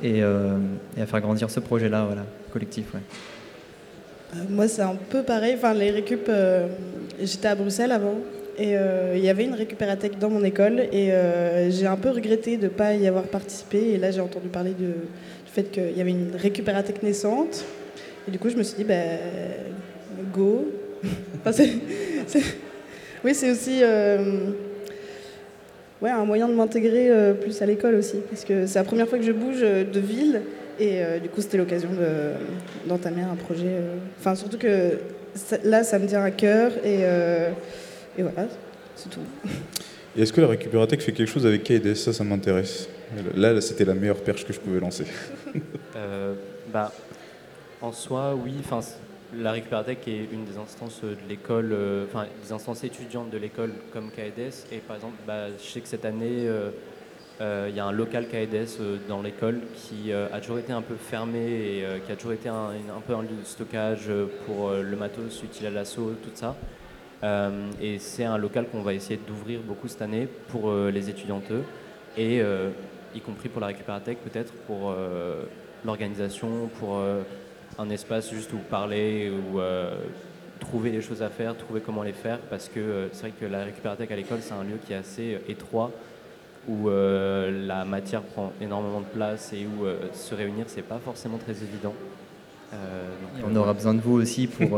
et, euh, et à faire grandir ce projet-là, voilà, collectif. Euh, Moi, c'est un peu pareil. Enfin, les récup, euh, j'étais à Bruxelles avant et il y avait une récupératech dans mon école et j'ai un peu regretté de ne pas y avoir participé. Et là, j'ai entendu parler du fait qu'il y avait une récupératech naissante. Et du coup, je me suis dit, ben, go. [LAUGHS] Oui, c'est aussi ouais, un moyen de m'intégrer euh, plus à l'école aussi. Parce que c'est la première fois que je bouge euh, de ville. Et euh, du coup, c'était l'occasion de- d'entamer un projet. euh, Enfin, surtout que ça- là, ça me tient à cœur. Et, euh, et voilà, c'est tout. Et est-ce que la récupératech fait quelque chose avec KEDS Ça, ça m'intéresse. Là, là, c'était la meilleure perche que je pouvais lancer. Euh, bah, en soi, oui. Enfin, la récupératech est une des instances de l'école, euh, des instances étudiantes de l'école comme KEDS. Et par exemple, bah, je sais que cette année, euh, euh, il y a un local KEDS euh, dans l'école qui a toujours été un peu fermé et qui a toujours été un, peu un lieu de stockage pour le matos utile à l'assaut, tout ça. Et c'est un local qu'on va essayer d'ouvrir beaucoup cette année pour les étudiantes et y compris pour la récupératech peut-être pour l'organisation, pour un espace juste où parler, ou euh, trouver des choses à faire, trouver comment les faire, parce que euh, c'est vrai que la récupératech à l'école c'est un lieu qui est assez euh, étroit où la matière prend énormément de place et où se réunir c'est pas forcément très évident. On aura besoin de vous aussi pour,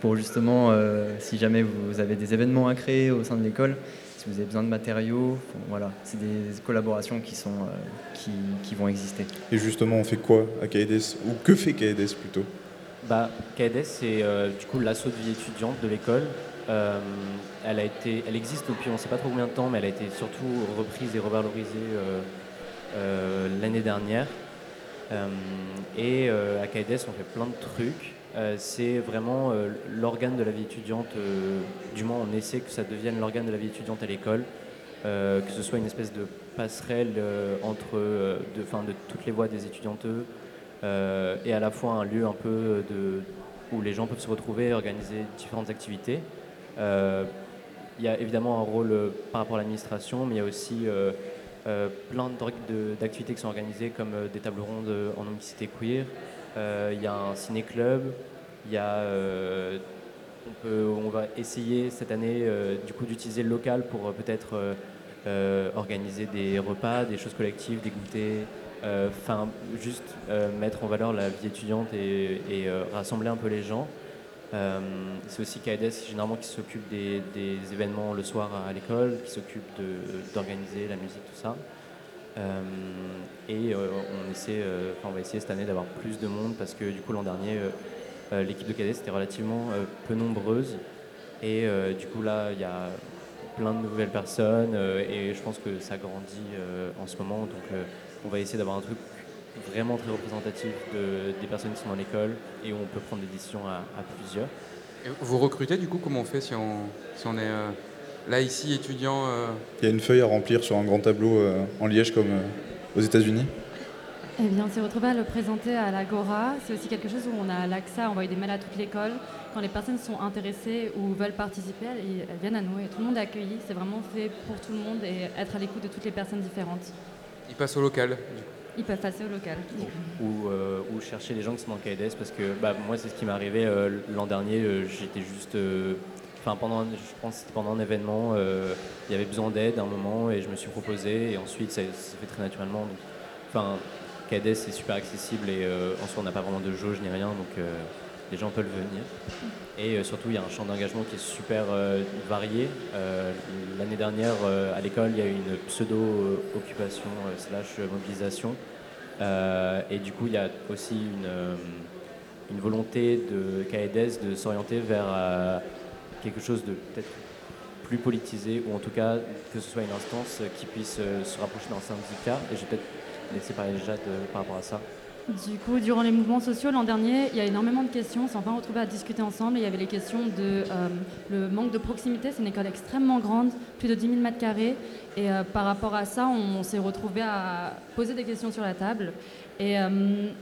pour justement, si jamais vous avez des événements à créer au sein de l'école, si vous avez besoin de matériaux, enfin, voilà, c'est des collaborations qui, sont, euh, qui, qui vont exister. Et justement, on fait quoi à KEDS Ou que fait KEDS plutôt? Bah, KEDES, c'est euh, du coup l'assaut de vie étudiante de l'école. Euh, elle, a été, elle existe depuis on ne sait pas trop combien de temps, mais elle a été surtout reprise et revalorisée euh, euh, l'année dernière. Euh, et euh, à KEDES, on fait plein de trucs. Euh, c'est vraiment euh, l'organe de la vie étudiante, euh, du moins on essaie que ça devienne l'organe de la vie étudiante à l'école, que ce soit une espèce de passerelle entre de, toutes les voies des étudianteux, euh, et à la fois un lieu un peu de, où les gens peuvent se retrouver et organiser différentes activités. Il y a évidemment un rôle par rapport à l'administration, mais il y a aussi plein d'activités qui sont organisées comme des tables rondes en mixité queer. Euh, il y a un ciné-club. Il y a, euh, on, va essayer cette année euh, du coup d'utiliser le local pour peut-être organiser des repas, des choses collectives, des goûters. Enfin, juste mettre en valeur la vie étudiante et, rassembler un peu les gens. C'est aussi KAEDES généralement qui s'occupe des, événements le soir à, l'école, qui s'occupe d'organiser la musique, tout ça. Euh, et euh, on, essaie, euh, on va essayer cette année d'avoir plus de monde parce que du coup l'an dernier l'équipe de KAEDES était relativement peu nombreuse et du coup là il y a plein de nouvelles personnes et je pense que ça grandit en ce moment donc on va essayer d'avoir un truc vraiment très représentatif de- des personnes qui sont dans l'école et où on peut prendre des décisions à, plusieurs. Vous recrutez du coup comment on fait si on, si on est là ici étudiant euh, Il y a une feuille à remplir sur un grand tableau euh, en liège comme euh, aux États-Unis. Eh bien, on s'est retrouvé à le présenter à l'Agora. C'est aussi quelque chose où on a l'accès à envoyer des mails à toute l'école. Quand les personnes sont intéressées ou veulent participer, elles, elles viennent à nous et tout le monde est accueilli. C'est vraiment fait pour tout le monde et être à l'écoute de toutes les personnes différentes. Ils passent au local. Ils peuvent passer au local. ou, euh, ou chercher les gens qui sont dans le KDS parce que bah, moi c'est ce qui m'est arrivé euh, l'an dernier euh, j'étais juste euh, pendant je pense que c'était pendant un événement euh, il y avait besoin d'aide à un moment et je me suis proposé et ensuite ça s'est fait très naturellement. Donc enfin KDS est super accessible et euh, en soi on n'a pas vraiment de jauge ni rien donc euh, les gens peuvent venir. Et euh, surtout il y a un champ d'engagement qui est super varié. L'année dernière à l'école il y a eu une pseudo occupation euh, slash mobilisation. Et du coup, il y a aussi une, une volonté de KEDES de s'orienter vers quelque chose de peut-être plus politisé, ou en tout cas que ce soit une instance qui puisse euh, se rapprocher d'un syndicat. Et je vais peut-être laisser parler Jade euh, par rapport à ça. Du coup, durant les mouvements sociaux l'an dernier, il y a énormément de questions. On s'est enfin retrouvés à discuter ensemble. Il y avait les questions de euh, le manque de proximité. C'est une école extrêmement grande, plus de 10 000 mètres carrés. Et par rapport à ça, on, s'est retrouvés à poser des questions sur la table. Et euh,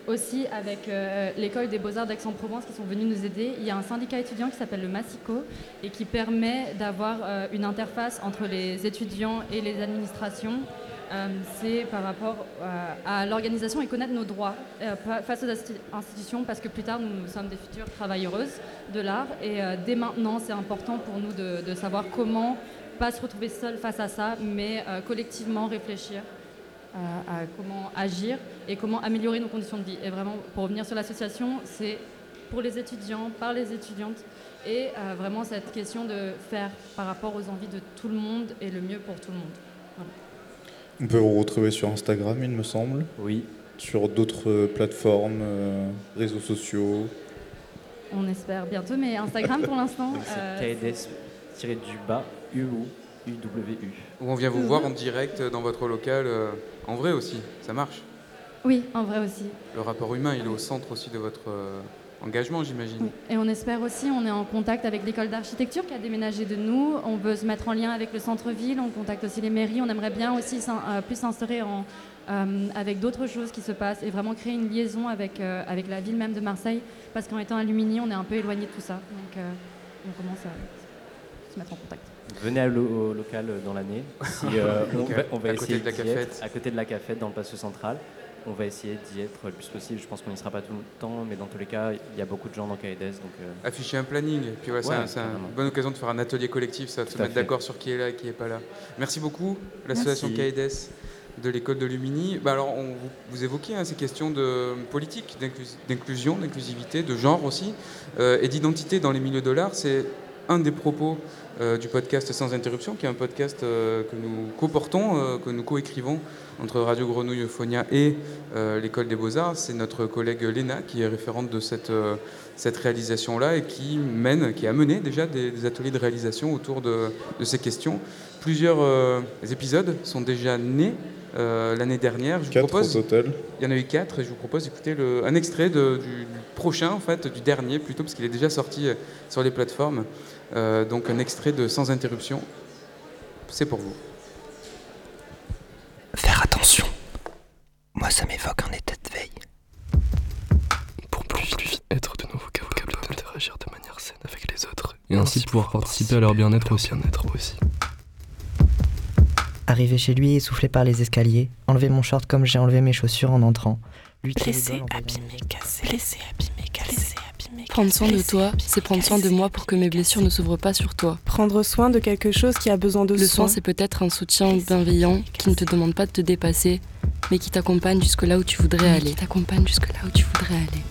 aussi avec euh, l'école des beaux-arts d'Aix-en-Provence qui sont venus nous aider, il y a un syndicat étudiant qui s'appelle le Massico et qui permet d'avoir euh, une interface entre les étudiants et les administrations. C'est par rapport à l'organisation et connaître nos droits face aux insti- institutions parce que plus tard nous sommes des futures travailleuses de l'art et dès maintenant c'est important pour nous de, savoir comment pas se retrouver seul face à ça mais collectivement réfléchir à comment agir et comment améliorer nos conditions de vie. Et vraiment pour revenir sur l'association c'est pour les étudiants, par les étudiantes et euh, vraiment cette question de faire par rapport aux envies de tout le monde et le mieux pour tout le monde. Voilà. On peut vous retrouver sur Instagram, il me semble. Oui. Sur d'autres euh, plateformes, euh, réseaux sociaux. On espère bientôt, mais Instagram pour l'instant. Euh, c'est KEDES tiré du bas UU UWU. Où on vient vous voir en direct dans votre local, euh, en vrai aussi, ça marche? Oui, en vrai aussi. Le rapport humain, il est au centre aussi de votre euh, engagement, j'imagine. Oui. Et on espère aussi, on est en contact avec l'école d'architecture qui a déménagé de nous. On veut se mettre en lien avec le centre-ville, on contacte aussi les mairies. On aimerait bien aussi euh, plus en, euh, avec d'autres choses qui se passent et vraiment créer une liaison avec, euh, avec la ville même de Marseille. Parce qu'en étant à Lumini, on est un peu éloigné de tout ça. Donc euh, on commence à se mettre en contact. Venez à lo- au local euh, dans l'année. Si, euh, [LAUGHS] on, va, on va À côté essayer de la cafette. être, à côté de la cafette dans le patio central. On va essayer d'y être le plus possible. Je pense qu'on n'y sera pas tout le temps, mais dans tous les cas, il y a beaucoup de gens dans. Donc, euh, Afficher un planning, puis Ouais, un- c'est une bonne occasion de faire un atelier collectif, ça, de se Tout mettre d'accord sur qui est là et qui n'est pas là. Merci beaucoup, l'association. CAEDES de l'école de Lumini. Bah alors, on- vous, évoquiez hein, ces questions de politique, d'inclus- d'inclusion, d'inclusivité, de genre aussi, euh, et d'identité dans les milieux de l'art. C'est un des propos euh, du podcast Sans Interruption, qui est un podcast euh, que nous co-portons, euh, que nous co-écrivons entre Radio Grenouille Euphonia et l'École des Beaux-Arts. C'est notre collègue Léna qui est référente de cette, cette réalisation-là et qui mène, qui a mené déjà des, ateliers de réalisation autour de, de ces questions. Plusieurs épisodes sont déjà nés. l'année dernière. Je vous propose. Il y en a eu quatre et je vous propose d'écouter un extrait de, du prochain, en fait, du dernier plutôt, parce qu'il est déjà sorti sur les plateformes. Euh, donc un extrait de Sans interruption. C'est pour vous. Faire attention. Moi, ça m'évoque un état de veille. Pour plus vite être de nouveau capable d'interagir de manière saine avec les autres. Et ainsi pouvoir participer à leur bien-être aussi. aussi. Arriver chez lui, essoufflé par les escaliers, enlever mon short comme j'ai enlevé mes chaussures en entrant. Lui blessé, abîmé, cassé. Blessé, abîmé, cassé. Prendre soin de toi, c'est prendre soin de moi pour que mes blessures ne s'ouvrent pas sur toi. Prendre soin de quelque chose qui a besoin de Le soin, c'est peut-être un soutien bienveillant qui ne te demande pas de te dépasser, mais qui t'accompagne jusque là où tu voudrais aller. Qui t'accompagne jusque là où tu voudrais aller.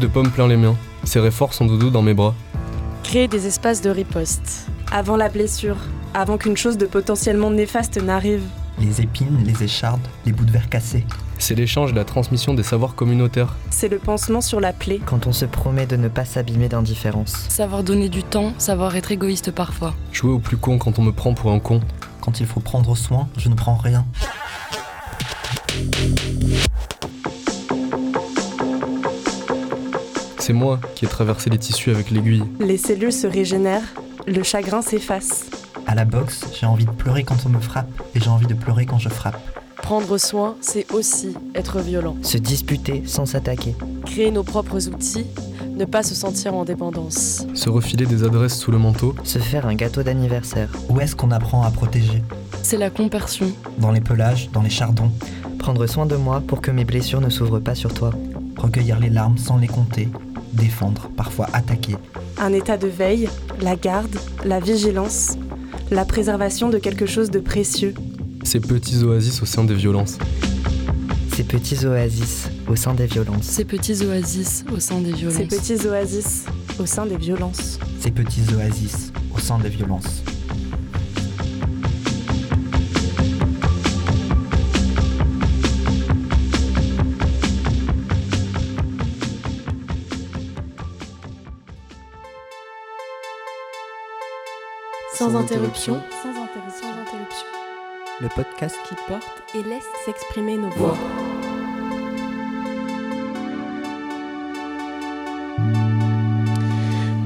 De pomme plein les miens, serrer fort son doudou dans mes bras. Créer des espaces de riposte. Avant la blessure, avant qu'une chose de potentiellement néfaste n'arrive. Les épines, les échardes, les bouts de verre cassés. C'est l'échange et la transmission des savoirs communautaires. C'est le pansement sur la plaie. Quand on se promet de ne pas s'abîmer d'indifférence. Savoir donner du temps, savoir être égoïste parfois. Jouer au plus con quand on me prend pour un con. Quand il faut prendre soin, je ne prends rien. C'est moi qui ai traversé les tissus avec l'aiguille. Les cellules se régénèrent, le chagrin s'efface. À la boxe, j'ai envie de pleurer quand on me frappe et j'ai envie de pleurer quand je frappe. Prendre soin, c'est aussi être violent. Se disputer sans s'attaquer. Créer nos propres outils, ne pas se sentir en dépendance. Se refiler des adresses sous le manteau. Se faire un gâteau d'anniversaire. Où est-ce qu'on apprend à protéger? C'est la compersion. Dans les pelages, dans les chardons. Prendre soin de moi pour que mes blessures ne s'ouvrent pas sur toi. Recueillir les larmes sans les compter, défendre, parfois attaquer. Un état de veille, la garde, la vigilance, la préservation de quelque chose de précieux. Ces petits oasis au sein des violences. Ces petits oasis au sein des violences. Ces petits oasis au sein des violences. Ces petits oasis au sein des violences. Ces petits oasis au sein des violences. Sans, interruption. Sans interruption. Sans interruption. Le podcast qui porte et laisse s'exprimer nos voix.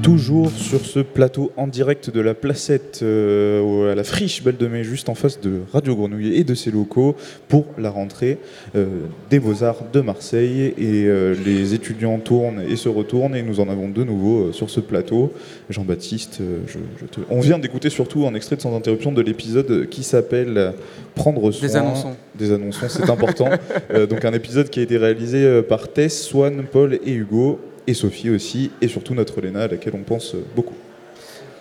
Toujours sur ce plateau en direct de la placette euh, à la friche Belle de Mai, juste en face de Radio Grenouille et de ses locaux, pour la rentrée euh, des Beaux-Arts de Marseille. Et euh, les étudiants tournent et se retournent, et nous en avons de nouveau sur ce plateau. Jean-Baptiste, on vient d'écouter surtout un extrait de Sans Interruption de l'épisode qui s'appelle Prendre soin. Des annonçons. Des annonçons, c'est important. [LAUGHS] donc un épisode qui a été réalisé par Tess, Swan, Paul et Hugo et Sophie aussi, et surtout notre Léna à laquelle on pense beaucoup.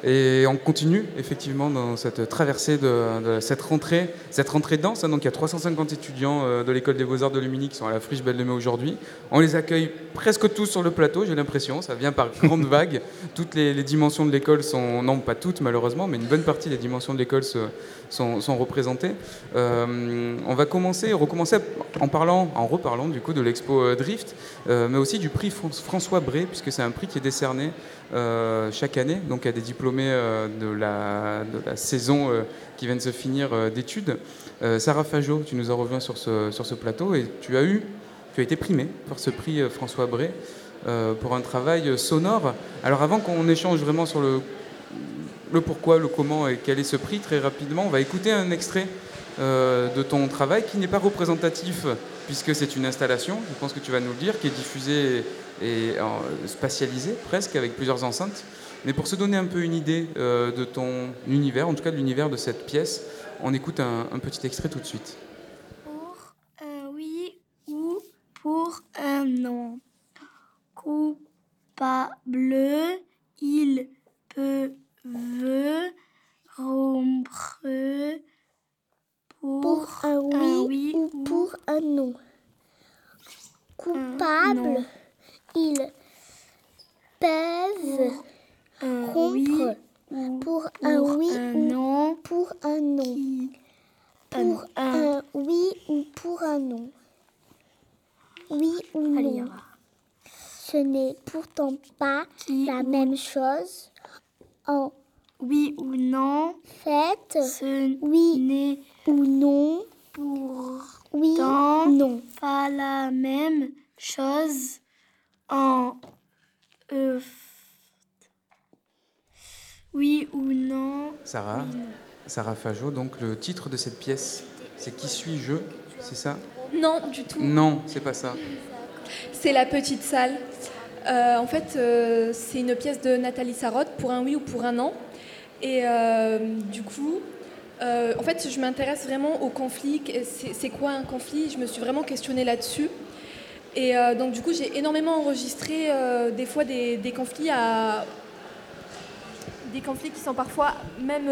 Et on continue effectivement dans cette traversée de, cette rentrée, cette rentrée dense. Hein. donc il y a 350 étudiants euh, de l'école des beaux-arts de Lumini qui sont à la friche Belle de Mai aujourd'hui. On les accueille presque tous sur le plateau, j'ai l'impression. Ça vient par [LAUGHS] grandes vagues. Toutes les, dimensions de l'école sont, non pas toutes malheureusement, mais une bonne partie des dimensions de l'école sont, sont, représentées. Euh, on va commencer, recommencer en parlant, en reparlant du coup de l'expo euh, Drift, mais aussi du prix François Bré, puisque c'est un prix qui est décerné euh, chaque année, donc à des diplômés euh, de, la, saison euh, qui vient de se finir d'études. Sarah Fajot, tu nous as rejoint sur ce, plateau et tu as eu, tu as été primée par ce prix François Bray pour un travail sonore. Alors avant qu'on échange vraiment sur le pourquoi, le comment et quel est ce prix, très rapidement, on va écouter un extrait de ton travail qui n'est pas représentatif puisque c'est une installation, je pense que tu vas nous le dire, qui est diffusée et spatialisée presque avec plusieurs enceintes. Mais pour se donner un peu une idée euh, de ton univers, en tout cas de l'univers de cette pièce, on écoute un, petit extrait tout de suite. Pour un oui ou pour un non. Coupable, il peut veut rompre pour, un, oui ou pour un non. Coupable, ils peuvent rompre pour un oui ou non. Pour un non. Pour un oui ou pour un non. Oui ou non. Ce n'est pourtant pas la même chose en oui ou non. Faites ce oui ou non. Pour oui non. Pas la même chose en euh, oui ou non. Sarah, Sarah Fajot, donc le titre de cette pièce, c'est Qui suis-je C'est ça? Non, du tout. Non, c'est pas ça. C'est La Petite Salle. Euh, en fait, euh, c'est une pièce de Nathalie Sarotte pour un oui ou pour un non. Et euh, du coup, en fait, je m'intéresse vraiment au conflit. C'est quoi un conflit? Je me suis vraiment questionnée là-dessus. Et donc, du coup, j'ai énormément enregistré des fois des, conflits à, des conflits qui sont parfois même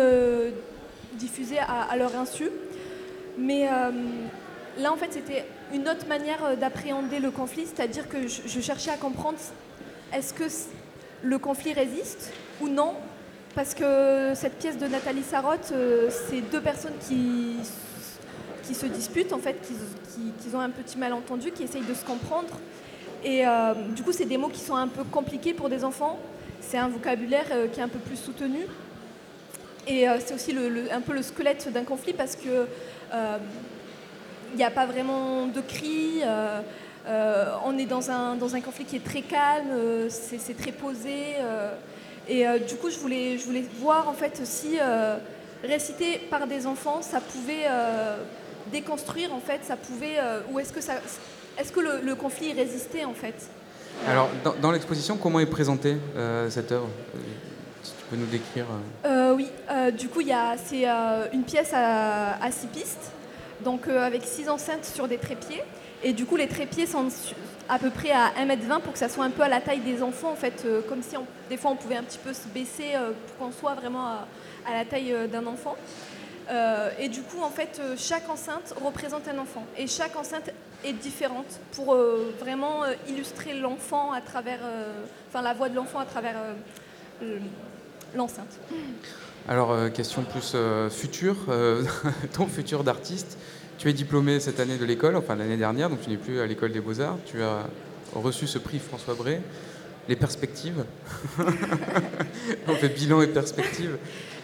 diffusés à, leur insu. Mais là, en fait, c'était une autre manière d'appréhender le conflit, c'est-à-dire que je, cherchais à comprendre est-ce que le conflit résiste ou non? Parce que cette pièce de Nathalie Sarotte, euh, c'est deux personnes qui, qui se disputent, en fait, qui, ont un petit malentendu, qui essayent de se comprendre. Et euh, du coup, c'est des mots qui sont un peu compliqués pour des enfants. C'est un vocabulaire euh, qui est un peu plus soutenu. Et c'est aussi un peu le squelette d'un conflit parce que il n'y a pas vraiment de cris. On est dans un, dans un conflit qui est très calme, c'est très posé. Euh, et du coup, je voulais, je voulais voir en fait si réciter par des enfants, ça pouvait déconstruire en fait, ça pouvait, ou est-ce que, ça, est-ce que le, conflit résistait en fait? Alors, dans, l'exposition, comment est présentée cette œuvre? Si tu peux nous décrire. oui, du coup, c'est une pièce à, à, six pistes, donc avec six enceintes sur des trépieds. Et du coup, les trépieds sont à peu près à 1m20 pour que ça soit un peu à la taille des enfants, en fait, euh, comme si des fois on pouvait un petit peu se baisser euh, pour qu'on soit vraiment à, la taille euh, d'un enfant. et du coup, en fait, chaque enceinte représente un enfant. Et chaque enceinte est différente pour vraiment illustrer l'enfant à travers, enfin la voix de l'enfant à travers l'enceinte. Alors, question plus future, [LAUGHS] ton futur d'artiste. Tu es diplômé cette année de l'école, enfin l'année dernière, donc tu n'es plus à l'école des beaux-arts. Tu as reçu ce prix François Bray. Les perspectives [LAUGHS] On fait bilan et perspectives.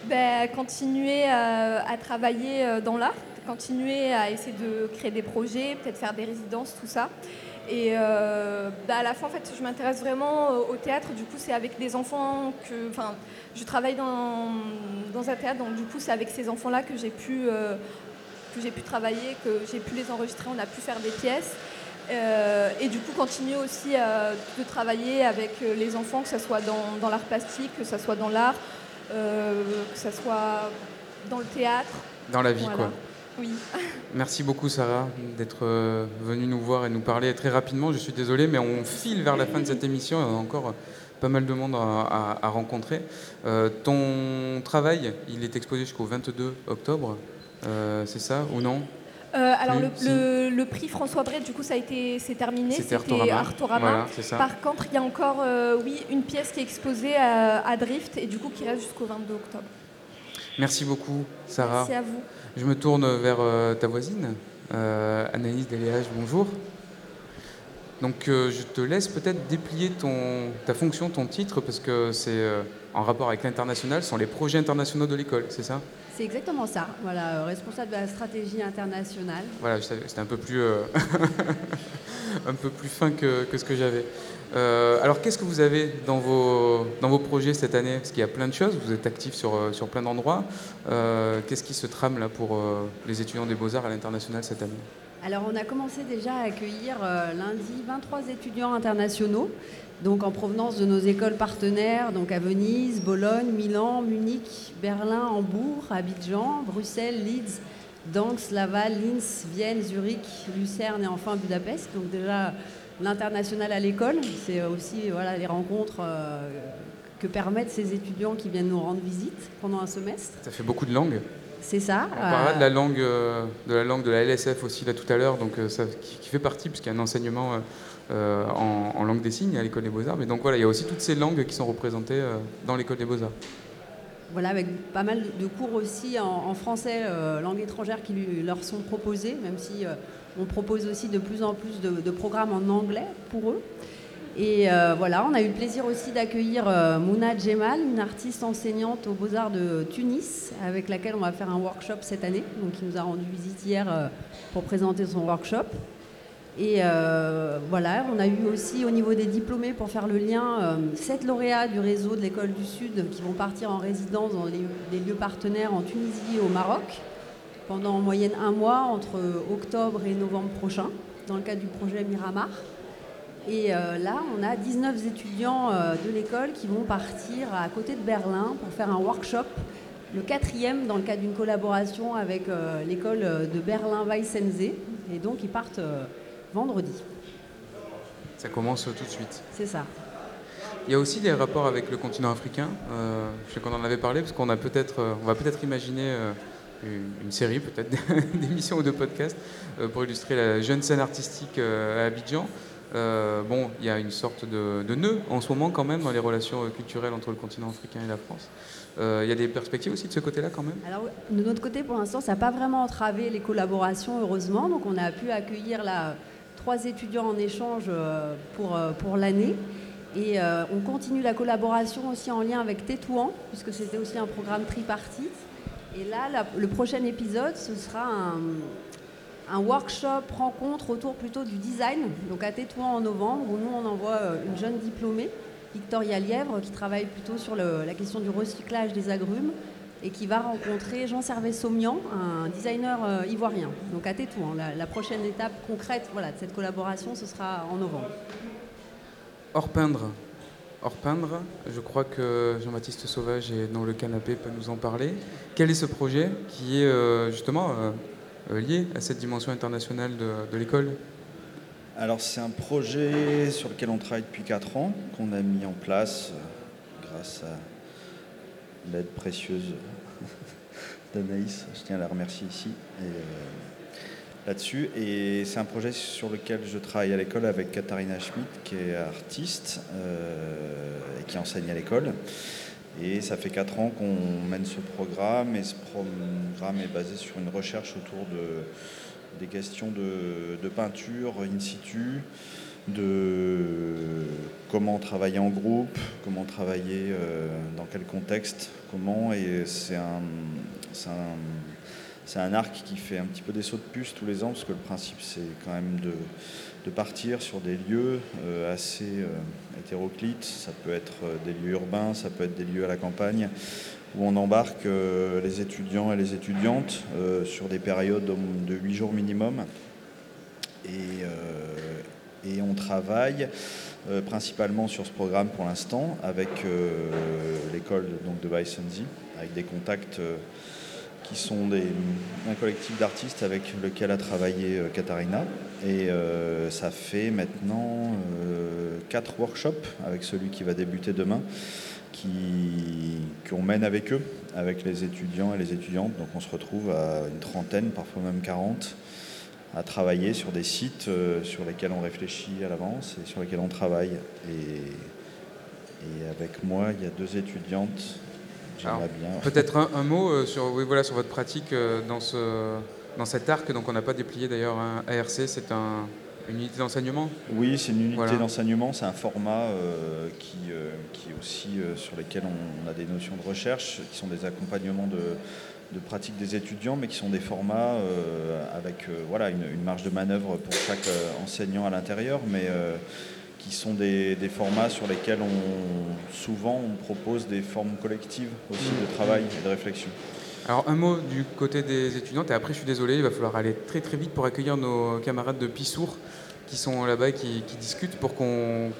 Ben, continuer euh, à, travailler euh, dans l'art, continuer à essayer de créer des projets, peut-être faire des résidences, tout ça. Et euh, ben, à la fin, en fait, je m'intéresse vraiment au théâtre. Du coup, c'est avec des enfants que. Enfin, je travaille dans, dans un théâtre, donc du coup, c'est avec ces enfants-là que j'ai pu que j'ai pu travailler, que j'ai pu les enregistrer, on a pu faire des pièces. Euh, et du coup, continuer aussi euh, de travailler avec euh, les enfants, que ce soit dans, l'art plastique, que ce soit dans l'art, que ce soit dans le théâtre. Dans la vie, quoi. Oui. [LAUGHS] Merci beaucoup, Sarah, d'être venue nous voir et nous parler très rapidement. Je suis désolé, mais on file vers la fin de cette émission et on a encore pas mal de monde à, à rencontrer. ton travail, il est exposé jusqu'au 22 octobre. Euh, c'est ça ou non euh, alors le, prix François Bret, du coup, ça a été, c'est terminé. C'était Artorama. Par contre, il y a encore, euh, oui, une pièce qui est exposée à, Drift et du coup qui reste jusqu'au 22 octobre. Merci beaucoup, Sarah. Merci à vous. Je me tourne vers ta voisine, Anaïs Deléage. Bonjour. Donc, je te laisse peut-être déplier ton, ta fonction, ton titre, parce que c'est en rapport avec l'international, ce sont les projets internationaux de l'école, c'est ça? C'est exactement ça. Voilà, euh, responsable de la stratégie internationale. Voilà, c'était un peu plus, euh, [LAUGHS] un peu plus fin que, ce que j'avais. Euh, alors, qu'est-ce que vous avez dans vos, dans vos projets cette année? Parce qu'il y a plein de choses, vous êtes actifs sur, sur plein d'endroits. qu'est-ce qui se trame là pour les étudiants des beaux-arts à l'international cette année? Alors on a commencé déjà à accueillir lundi 23 étudiants internationaux donc en provenance de nos écoles partenaires, donc à Venise, Bologne, Milan, Munich, Berlin, Hambourg, Abidjan, Bruxelles, Leeds, Danks, Laval, Linz, Vienne, Zurich, Lucerne et enfin Budapest. Donc déjà l'international à l'école. C'est aussi voilà, les rencontres que permettent ces étudiants qui viennent nous rendre visite pendant un semestre. Ça fait beaucoup de langues. C'est ça. On parlera de la langue de la langue de la LSF aussi là tout à l'heure, donc ça qui, fait partie puisqu'il y a un enseignement en, en, langue des signes à l'école des beaux arts. Mais donc voilà, il y a aussi toutes ces langues qui sont représentées dans l'école des beaux arts voilà, avec pas mal de cours aussi en, français, euh, langue étrangère qui leur sont proposés, même si euh, on propose aussi de plus en plus de, programmes en anglais pour eux. Et euh, voilà, on a eu le plaisir aussi d'accueillir Mouna Djemal, une artiste enseignante aux Beaux-Arts de Tunis, avec laquelle on va faire un workshop cette année, donc qui nous a rendu visite hier pour présenter son workshop. Et euh, voilà, on a eu aussi au niveau des diplômés, pour faire le lien, euh, sept lauréats du réseau de l'école du Sud qui vont partir en résidence dans des lieux partenaires en Tunisie et au Maroc pendant en moyenne un mois entre octobre et novembre prochain, dans le cadre du projet Miramar. Et euh, là, on a 19 étudiants de l'école qui vont partir à côté de Berlin pour faire un workshop, le quatrième dans le cadre d'une collaboration avec l'école de Berlin-Weissensee. Et donc, ils partent vendredi. Ça commence tout de suite. C'est ça. Il y a aussi des rapports avec le continent africain. Euh, je sais qu'on en avait parlé parce qu'on a peut-être, euh, on va peut-être imaginer euh, une, série, peut-être [LAUGHS] d'émissions ou de podcasts pour illustrer la jeune scène artistique à Abidjan. Bon, il y a une sorte de, nœud en ce moment quand même dans les relations culturelles entre le continent africain et la France. Il y a des perspectives aussi de ce côté-là quand même? Alors, de notre côté, pour l'instant, ça n'a pas vraiment entravé les collaborations, heureusement. Donc, on a pu accueillir la trois étudiants en échange euh, pour, euh, pour l'année. Et euh, on continue la collaboration aussi en lien avec Tétouan, puisque c'était aussi un programme tripartite. Et là, le prochain épisode, ce sera un, un, workshop rencontre autour plutôt du design, donc à Tétouan en novembre, où nous on envoie une jeune diplômée, Victoria Lièvre, qui travaille plutôt sur la question du recyclage des agrumes et qui va rencontrer Jean Servet Saumian, un designer euh, ivoirien. Donc à Tétouan, la, prochaine étape concrète voilà, de cette collaboration, ce sera en novembre. Hors peindre, peindre, je crois que Jean-Baptiste Sauvage est dans le canapé, peut nous en parler. Quel est ce projet qui est euh, justement euh, lié à cette dimension internationale de, l'école Alors c'est un projet sur lequel on travaille depuis 4 ans, qu'on a mis en place grâce à l'aide précieuse [LAUGHS] d'Anaïs. Je tiens à la remercier ici et, euh, là-dessus. Et c'est un projet sur lequel je travaille à l'école avec Katharina Schmidt, qui est artiste euh, et qui enseigne à l'école. Et ça fait quatre ans qu'on mène ce programme et ce programme est basé sur une recherche autour de, des questions de, peinture in situ, de comment travailler en groupe, comment travailler euh, dans quel contexte, comment. Et c'est un, c'est un, arc qui fait un petit peu des sauts de puce tous les ans, parce que le principe, c'est quand même de, partir sur des lieux euh, assez euh, hétéroclites. Ça peut être des lieux urbains, ça peut être des lieux à la campagne, où on embarque les étudiants et les étudiantes sur des périodes de 8 jours minimum. Et, on travaille euh, principalement sur ce programme pour l'instant avec euh, l'école de Weissenzi, avec des contacts euh, qui sont des, un collectif d'artistes avec lequel a travaillé Katharina. Et ça fait maintenant quatre workshops avec celui qui va débuter demain, qu'on mène avec eux, avec les étudiants et les étudiantes. Donc on se retrouve à une trentaine, parfois même 40 à travailler sur des sites euh, sur lesquels on réfléchit à l'avance et sur lesquels on travaille. Et, et avec moi, il y a deux étudiantes. J'aimerais bien. Peut-être un, mot euh, sur, oui, voilà, sur votre pratique euh, dans, ce, dans cet arc. Donc on n'a pas déplié d'ailleurs un ARC, c'est un, une unité d'enseignement? Oui, c'est une unité d'enseignement, c'est un format qui, qui est aussi sur lequel on, a des notions de recherche, qui sont des accompagnements de, de pratique des étudiants, mais qui sont des formats euh, avec euh, voilà, une, marge de manœuvre pour chaque euh, enseignant à l'intérieur, mais qui sont des, formats sur lesquels on, souvent on propose des formes collectives aussi de travail et de réflexion. Alors un mot du côté des étudiantes, et après je suis désolé, il va falloir aller très très vite pour accueillir nos camarades de Pissour qui sont là-bas et qui, discutent pour qu'on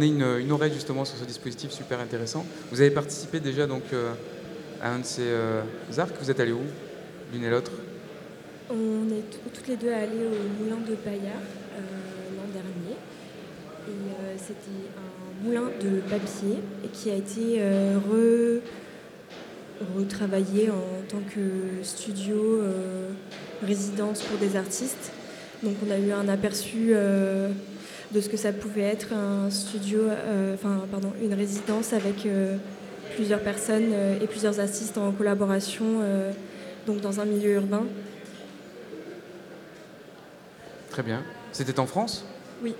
ait une, oreille justement sur ce dispositif super intéressant. Vous avez participé déjà donc à un de ces euh, arcs. Vous êtes allés où, l'une et l'autre? On est toutes les deux allées au moulin de Paillard euh, l'an dernier. c'était un moulin de papier et qui a été euh, re- retravaillé en tant que studio euh, résidence pour des artistes. Donc on a eu un aperçu euh, de ce que ça pouvait être un studio, euh, enfin pardon, une résidence avec euh, plusieurs personnes euh, et plusieurs artistes en collaboration, euh, donc dans un milieu urbain. Très bien. C'était en France? Oui.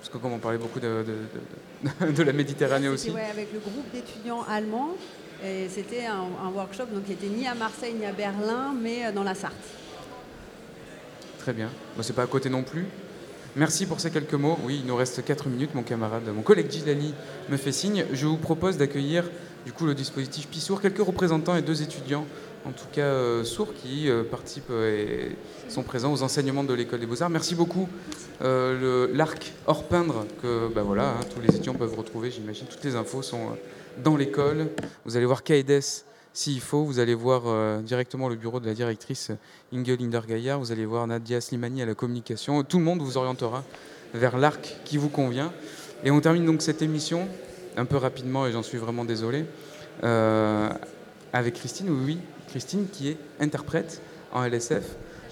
Parce que comme on parlait beaucoup de, de- de- de [LAUGHS] la Méditerranée aussi. Ouais, avec le groupe d'étudiants allemands. C'était un, workshop qui était ni à Marseille ni à Berlin, mais euh, dans la Sarthe. Très bien. Bon, c'est pas à côté non plus. Merci pour ces quelques mots. Oui, il nous reste 4 minutes, mon camarade. Mon collègue Gilali me fait signe. Je vous propose d'accueillir du coup le dispositif Pissour, quelques représentants et deux étudiants, en tout cas euh, sourds, qui euh, participent euh, et sont présents aux enseignements de l'école des beaux-arts. Merci beaucoup. L'arc hors peindre, que bah, voilà, hein, tous les étudiants peuvent retrouver, j'imagine. Toutes les infos sont dans l'école. Vous allez voir Kaedes s'il faut. Vous allez voir directement le bureau de la directrice Inge Linder-Gaillard. Vous allez voir Nadia Slimani à la communication. Tout le monde vous orientera vers l'arc qui vous convient. Et on termine donc cette émission un peu rapidement, et j'en suis vraiment désolé, avec Christine. Oui, Christine qui est interprète en LSF,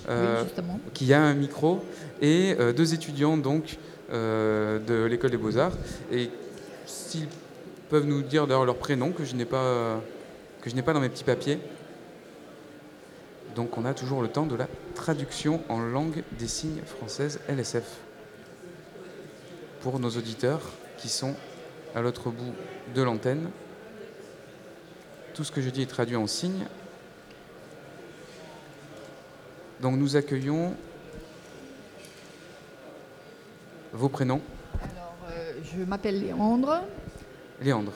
euh, Oui, qui a un micro, et euh, deux étudiants donc euh, de l'école des beaux-arts. Et s'ils peuvent nous dire d'ailleurs leur prénom que je n'ai pas que je n'ai pas dans mes petits papiers. Donc on a toujours le temps de la traduction en langue des signes française LSF pour nos auditeurs qui sont à l'autre bout de l'antenne. Tout ce que je dis est traduit en signes. Donc nous accueillons vos prénoms. Alors, euh, je m'appelle Léandre, Léandre.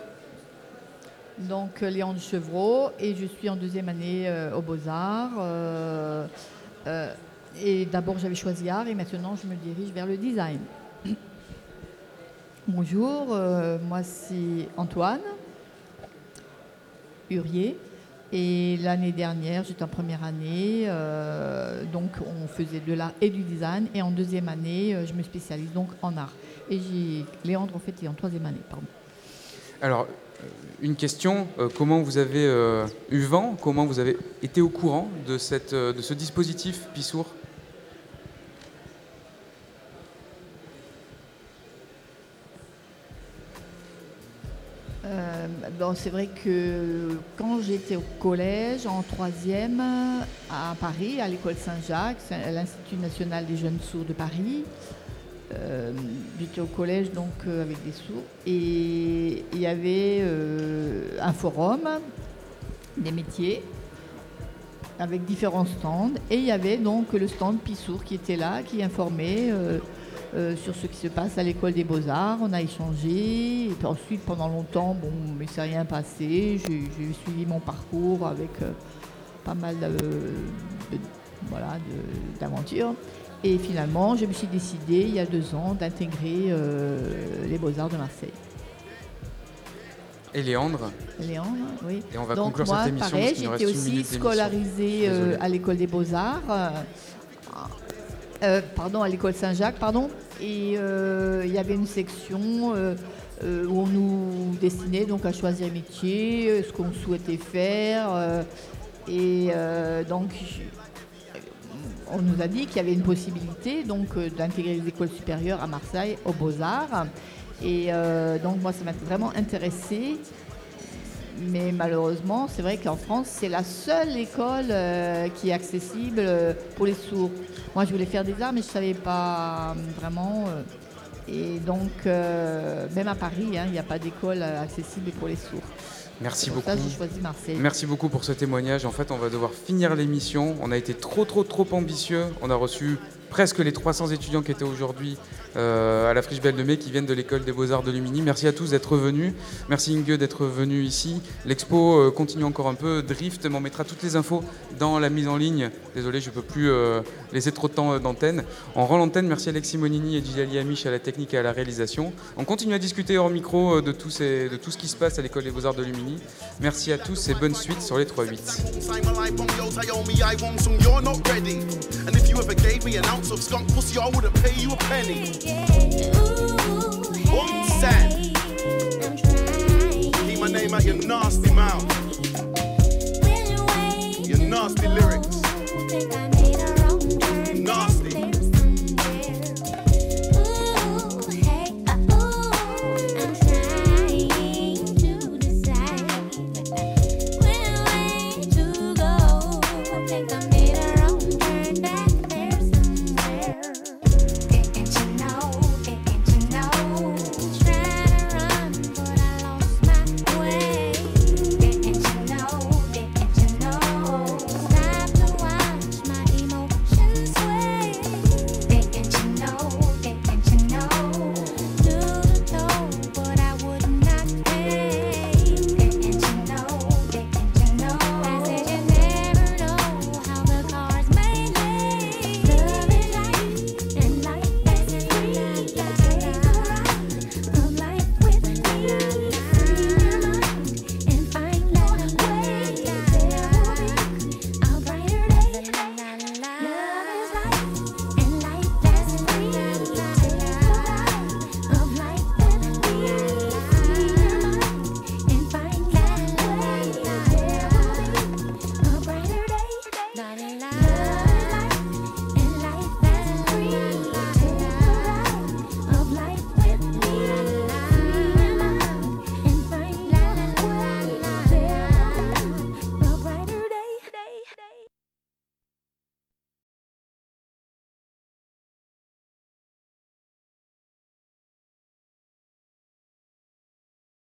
donc euh, Léandre Chevreau, et je suis en deuxième année euh, aux Beaux-Arts. euh, et d'abord, j'avais choisi art, et maintenant, je me dirige vers le design. Bonjour, moi c'est Antoine Hurier. Et l'année dernière, j'étais en première année, euh, donc on faisait de l'art et du design. Et en deuxième année, euh, je me spécialise donc en art. Et j'ai Léandre, en fait, est en troisième année, pardon. Alors, euh, une question, comment vous avez eu vent, comment vous avez été au courant de, cette, de ce dispositif Pissour? Euh, c'est vrai que quand j'étais au collège, en troisième, à Paris, à l'école Saint-Jacques, à l'Institut national des jeunes sourds de Paris, euh, j'étais au collège donc euh, avec des sourds et il y avait un forum des métiers avec différents stands et il y avait donc le stand Pissour qui était là, qui informait euh, sur ce qui se passe à l'école des beaux-arts. On a échangé et puis ensuite pendant longtemps, bon, mais c'est rien passé. J'ai suivi mon parcours avec euh, pas mal voilà, d'aventures. Et finalement, je me suis décidée il y a deux ans d'intégrer euh, les beaux-arts de Marseille. Et Léandre? Léandre, oui. Et on va Donc conclure moi, cette émission pareil, j'étais aussi scolarisée euh, à l'école des beaux-arts, euh, pardon, à l'école Saint-Jacques, pardon. Et euh, il y avait une section euh, où on nous destinait donc à choisir métier, euh, ce qu'on souhaitait faire. et donc, on nous a dit qu'il y avait une possibilité donc d'intégrer les écoles supérieures à Marseille aux Beaux-Arts. Et donc moi, ça m'a vraiment intéressée. Mais malheureusement, c'est vrai qu'en France, c'est la seule école euh, qui est accessible euh, pour les sourds. Moi, je voulais faire des arts, mais je ne savais pas euh, vraiment. et donc, même à Paris, hein, il n'y a pas d'école accessible pour les sourds. Merci pour beaucoup. ça j'ai choisi Marseille. Merci beaucoup pour ce témoignage. En fait, on va devoir finir l'émission. On a été trop, trop, trop ambitieux. On a reçu presque les 300 étudiants qui étaient aujourd'hui euh, à la Friche Belle de Mai, qui viennent de l'école des Beaux-Arts de Lumini. Merci à tous d'être venus. Merci Inge d'être venu ici. L'expo euh, continue encore un peu. Drift m'en mettra toutes les infos dans la mise en ligne. Désolé, je ne peux plus euh, laisser trop de temps d'antenne. En rend l'antenne, merci Alexis Monini et Gilali Amiche à la technique et à la réalisation. On continue à discuter hors micro de tout, de tout ce qui se passe à l'école des Beaux-Arts de Lumini. Merci à tous et bonne suite sur les 3-8. Lots of skunk pussy, I wouldn't pay you a penny. Ooh, hey, San. Keep my name out your nasty mouth. Your nasty lyrics. Nasty.